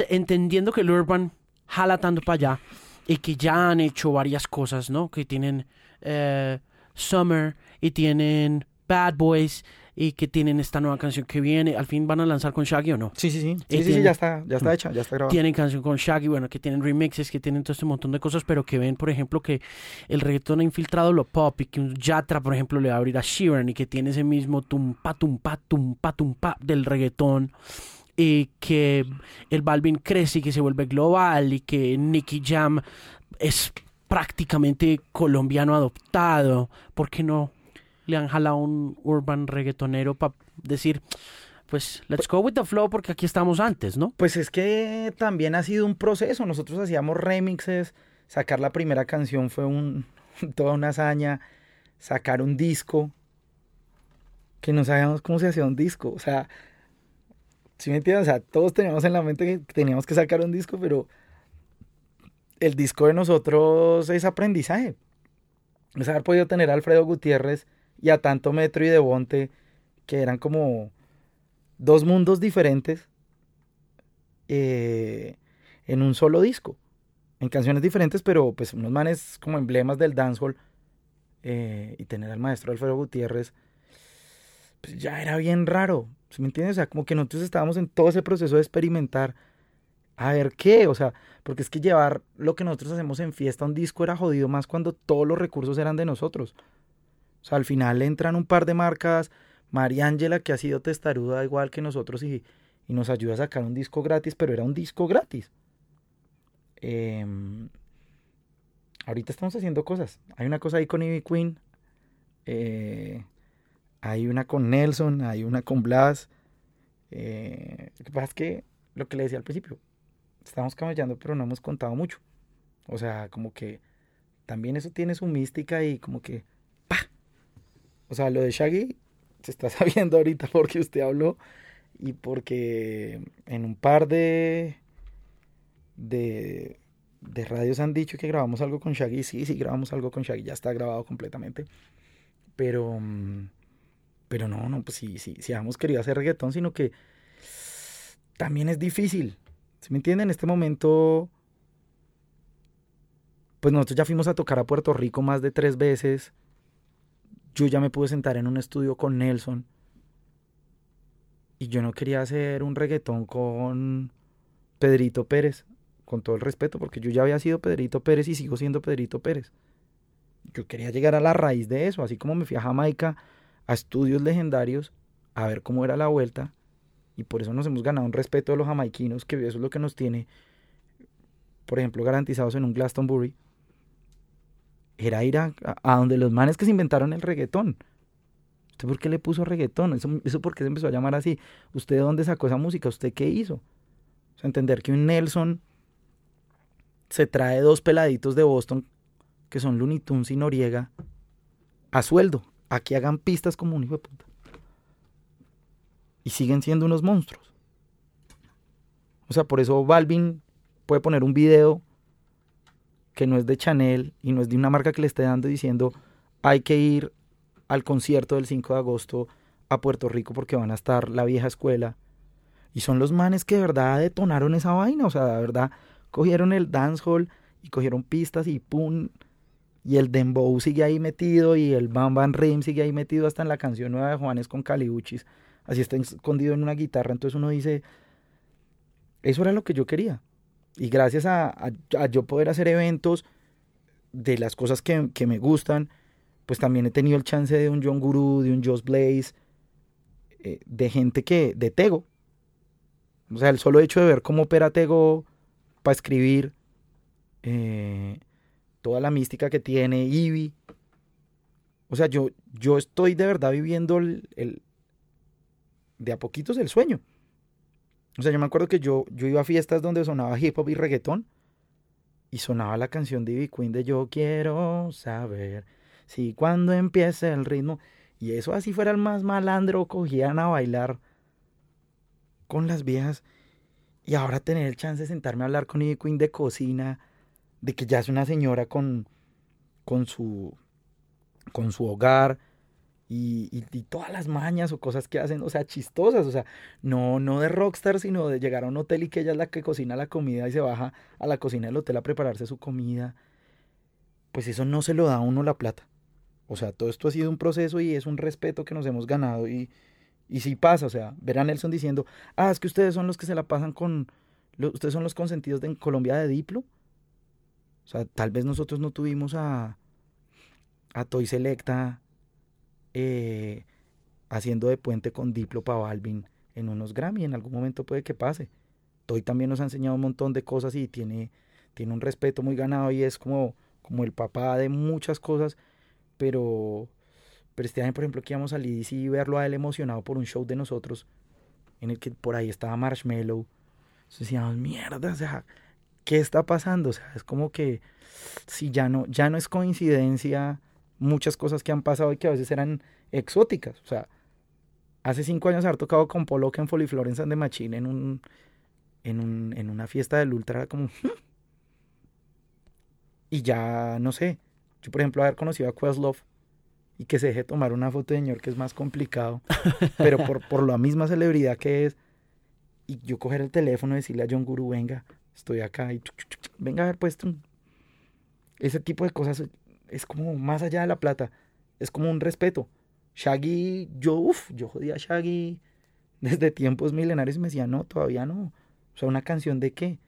Speaker 1: entendiendo que el urban jala tanto para allá y que ya han hecho varias cosas, ¿no? Que tienen eh, Summer y tienen Bad Boys y que tienen esta nueva canción que viene. ¿Al fin van a lanzar con Shaggy o no?
Speaker 3: Sí, sí, sí. Sí,
Speaker 1: Eh,
Speaker 3: sí, sí,
Speaker 1: tiene-
Speaker 3: ya está, ya está hecha, ya está grabada.
Speaker 1: Tienen canción con Shaggy, bueno, que tienen remixes, que tienen todo este montón de cosas, pero que ven, por ejemplo, que el reggaetón ha infiltrado lo pop y que un Yatra, por ejemplo, le va a abrir a Sheeran y que tiene ese mismo tumpa, tumpa, tumpa, tumpa del reggaetón y que el Balvin crece y que se vuelve global y que Nicky Jam es prácticamente colombiano adoptado. ¿Por qué no le han jalado un urban reggaetonero para decir, pues, let's go with the flow porque aquí estamos antes, ¿no?
Speaker 3: Pues es que también ha sido un proceso. Nosotros hacíamos remixes, sacar la primera canción fue un, toda una hazaña, sacar un disco, que no sabíamos cómo se hacía un disco. O sea, si me entiendes? O sea, todos teníamos en la mente que teníamos que sacar un disco, pero el disco de nosotros es aprendizaje. Es haber podido tener a Alfredo Gutiérrez y a Tanto Metro y Devonte, que eran como dos mundos diferentes eh, en un solo disco. En canciones diferentes, pero pues unos manes como emblemas del dancehall. eh, y tener al maestro Alfredo Gutiérrez, pues ya era bien raro. ¿sí ¿Me entiendes? O sea, como que nosotros estábamos en todo ese proceso de experimentar. A ver qué, o sea, porque es que llevar lo que nosotros hacemos en fiesta a un disco era jodido más cuando todos los recursos eran de nosotros. O sea, al final entran un par de marcas, Mariángela, que ha sido testaruda igual que nosotros y, y nos ayuda a sacar un disco gratis, pero era un disco gratis. Em, ahorita estamos haciendo cosas. Hay una cosa ahí con Ivy Queen, eh, hay una con Nelson, hay una con Blas. eh, lo que pasa es que lo que le decía al principio, estamos camellando, pero no hemos contado mucho. O sea, como que también eso tiene su mística y como que. O sea, lo de Shaggy se está sabiendo ahorita porque usted habló y porque en un par de, de, de radios han dicho que grabamos algo con Shaggy. Sí, sí, grabamos algo con Shaggy, ya está grabado completamente. Pero, mm, pero no, no, pues sí, sí, sí hemos querido hacer reggaetón, sino que también es difícil. ¿Sí me entienden? En este momento, pues nosotros ya fuimos a tocar a Puerto Rico más de tres veces. Yo ya me pude sentar en un estudio con Nelson. Y yo no quería hacer un reggaetón con Pedrito Pérez, con todo el respeto, porque yo ya había sido Pedrito Pérez y sigo siendo Pedrito Pérez. Yo quería llegar a la raíz de eso, así como me fui a Jamaica a estudios legendarios a ver cómo era la vuelta. Y por eso nos hemos ganado un respeto de los jamaiquinos, que eso es lo que nos tiene, por ejemplo, garantizados en un Glastonbury. Era ir a, a donde los manes que se inventaron el reggaetón. ¿Usted por qué le puso reggaetón? ¿Eso, eso por qué se empezó a llamar así? ¿Usted de dónde sacó esa música? ¿Usted qué hizo? O sea, entender que un Nelson se trae dos peladitos de Boston, que son Looney Tunes y Noriega, a sueldo, a que hagan pistas como un hijo de puta. Y siguen siendo unos monstruos. O sea, por eso Balvin puede poner un video que no es de Chanel y no es de una marca que le esté dando diciendo hay que ir al concierto del 5 de agosto a Puerto Rico porque van a estar la vieja escuela. Y son los manes que de verdad detonaron esa vaina. O sea, de verdad cogieron el dancehall y cogieron pistas y pum. Y el dembow sigue ahí metido y el bam bam rim sigue ahí metido hasta en la canción nueva de Juanes con Caliuchis. Así está escondido en una guitarra. Entonces uno dice, eso era lo que yo quería. Y gracias a, a, yo poder hacer eventos de las cosas que, que, me gustan, pues también he tenido el chance de un John Guru, de un Joss Blaze, eh, de gente que, de Tego. O sea, el solo hecho de ver cómo opera Tego para escribir, eh, toda la mística que tiene, Ivy. O sea, yo, yo estoy de verdad viviendo el, el de a poquitos el sueño. O sea, yo me acuerdo que yo, yo iba a fiestas donde sonaba hip hop y reggaetón y sonaba la canción de Ivy Queen de Yo quiero saber si cuando empiece el ritmo. Y eso así fuera el más malandro, cogían a bailar con las viejas. Y ahora tener el chance de sentarme a hablar con Ivy Queen de cocina, de que ya es una señora con, con, su, con su hogar y, todas las mañas o cosas que hacen, o sea, chistosas, o sea, no, no de rockstar, sino de llegar a un hotel y que ella es la que cocina la comida y se baja a la cocina del hotel a prepararse su comida. Pues eso no se lo da a uno la plata. O sea, todo esto ha sido un proceso y es un respeto que nos hemos ganado y, y sí pasa, o sea, ver a Nelson diciendo, ah, es que ustedes son los que se la pasan con, ustedes son los consentidos de en Colombia de Diplo. O sea, tal vez nosotros no tuvimos a, a Toy Selecta eh, haciendo de puente con Diplo para Balvin en unos Grammy. En algún momento puede que pase. Toy también nos ha enseñado un montón de cosas y tiene, tiene un respeto muy ganado y es como, como el papá de muchas cosas. Pero, pero este año, por ejemplo, que íbamos a Lidis y verlo a él emocionado por un show de nosotros en el que por ahí estaba Marshmello. Entonces decíamos, mierda, o sea, ¿qué está pasando? O sea, es como que si ya no, ya no es coincidencia muchas cosas que han pasado y que a veces eran exóticas. O sea, hace cinco años haber tocado con Polo en Folly Florence and the Machine en un, en un, en una fiesta del Ultra, como... y ya, no sé, yo por ejemplo haber conocido a Questlove y que se deje tomar una foto de señor que es más complicado, pero por, por la misma celebridad que es, y yo coger el teléfono y decirle a John Guru, venga, estoy acá y venga a ver pues ese tipo de cosas es como más allá de la plata, es como un respeto. Shaggy, yo, uff, yo jodía a Shaggy desde tiempos milenarios y me decía, no, todavía no. O sea, ¿una canción de qué?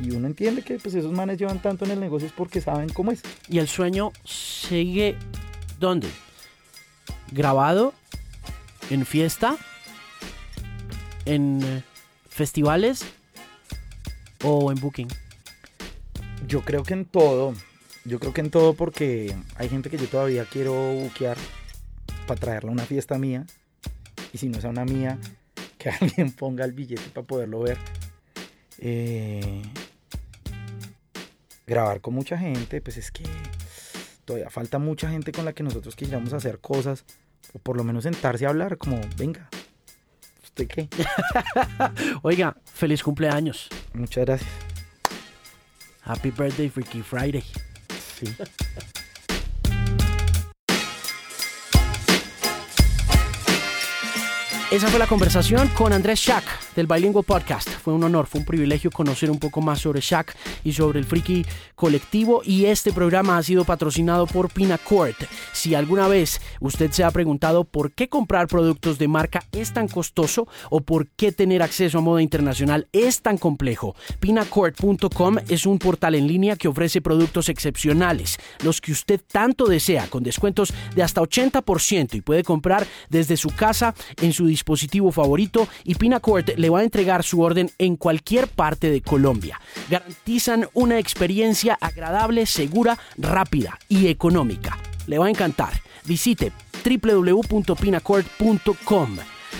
Speaker 3: Y uno entiende que pues esos manes llevan tanto en el negocio es porque saben cómo es.
Speaker 1: ¿Y el sueño sigue dónde? ¿Grabado? ¿En fiesta? ¿En eh, festivales? ¿O en booking?
Speaker 3: Yo creo que en todo. Yo creo que en todo porque hay gente que yo todavía quiero buquear para traerla a una fiesta mía. Y si no es a una mía, que alguien ponga el billete para poderlo ver. Eh, grabar con mucha gente, pues es que todavía falta mucha gente con la que nosotros quisiéramos hacer cosas. O por lo menos sentarse a hablar, como, venga, ¿usted qué?
Speaker 1: Oiga, feliz cumpleaños.
Speaker 3: Muchas gracias.
Speaker 1: Happy birthday, Freaky Friday.
Speaker 3: Sí.
Speaker 1: Esa fue la conversación con Andrés Shack del Bilingual Podcast. Fue un honor, fue un privilegio conocer un poco más sobre Shack y sobre el Friki colectivo. Y este programa ha sido patrocinado por Pinacourt. Si alguna vez usted se ha preguntado por qué comprar productos de marca es tan costoso o por qué tener acceso a moda internacional es tan complejo, Pinacourt.com es un portal en línea que ofrece productos excepcionales, los que usted tanto desea, con descuentos de hasta 80% y puede comprar desde su casa en su dispositivo dispositivo favorito y Pinacourt le va a entregar su orden en cualquier parte de Colombia. Garantizan una experiencia agradable, segura, rápida y económica. Le va a encantar. Visite www.pinacourt.com.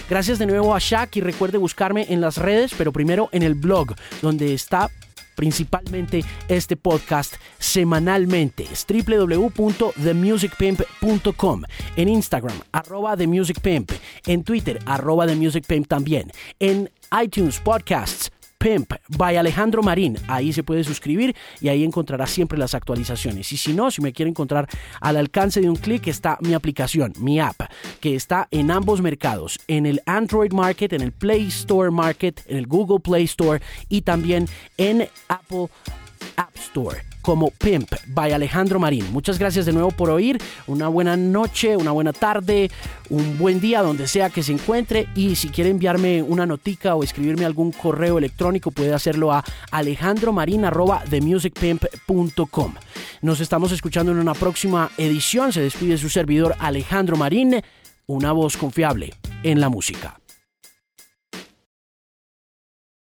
Speaker 1: Gracias de nuevo a Shaq y recuerde buscarme en las redes, pero primero en el blog, donde está principalmente este podcast semanalmente. Es www.themusicpimp.com. En Instagram, arroba TheMusicPimp. En Twitter, arroba TheMusicPimp también. En iTunes Podcasts, Pimp by Alejandro Marín. Ahí se puede suscribir y ahí encontrará siempre las actualizaciones. Y si no, si me quiere encontrar al alcance de un clic, está mi aplicación, mi app, que está en ambos mercados, en el Android Market, en el Play Store Market, en el Google Play Store y también en Apple App Store como Pimp by Alejandro Marín. Muchas gracias de nuevo por oír. Una buena noche, una buena tarde, un buen día donde sea que se encuentre. Y si quiere enviarme una notica o escribirme algún correo electrónico, puede hacerlo a alejandromarin.themusicpimp.com. Nos estamos escuchando en una próxima edición. Se despide su servidor Alejandro Marín, una voz confiable en la música.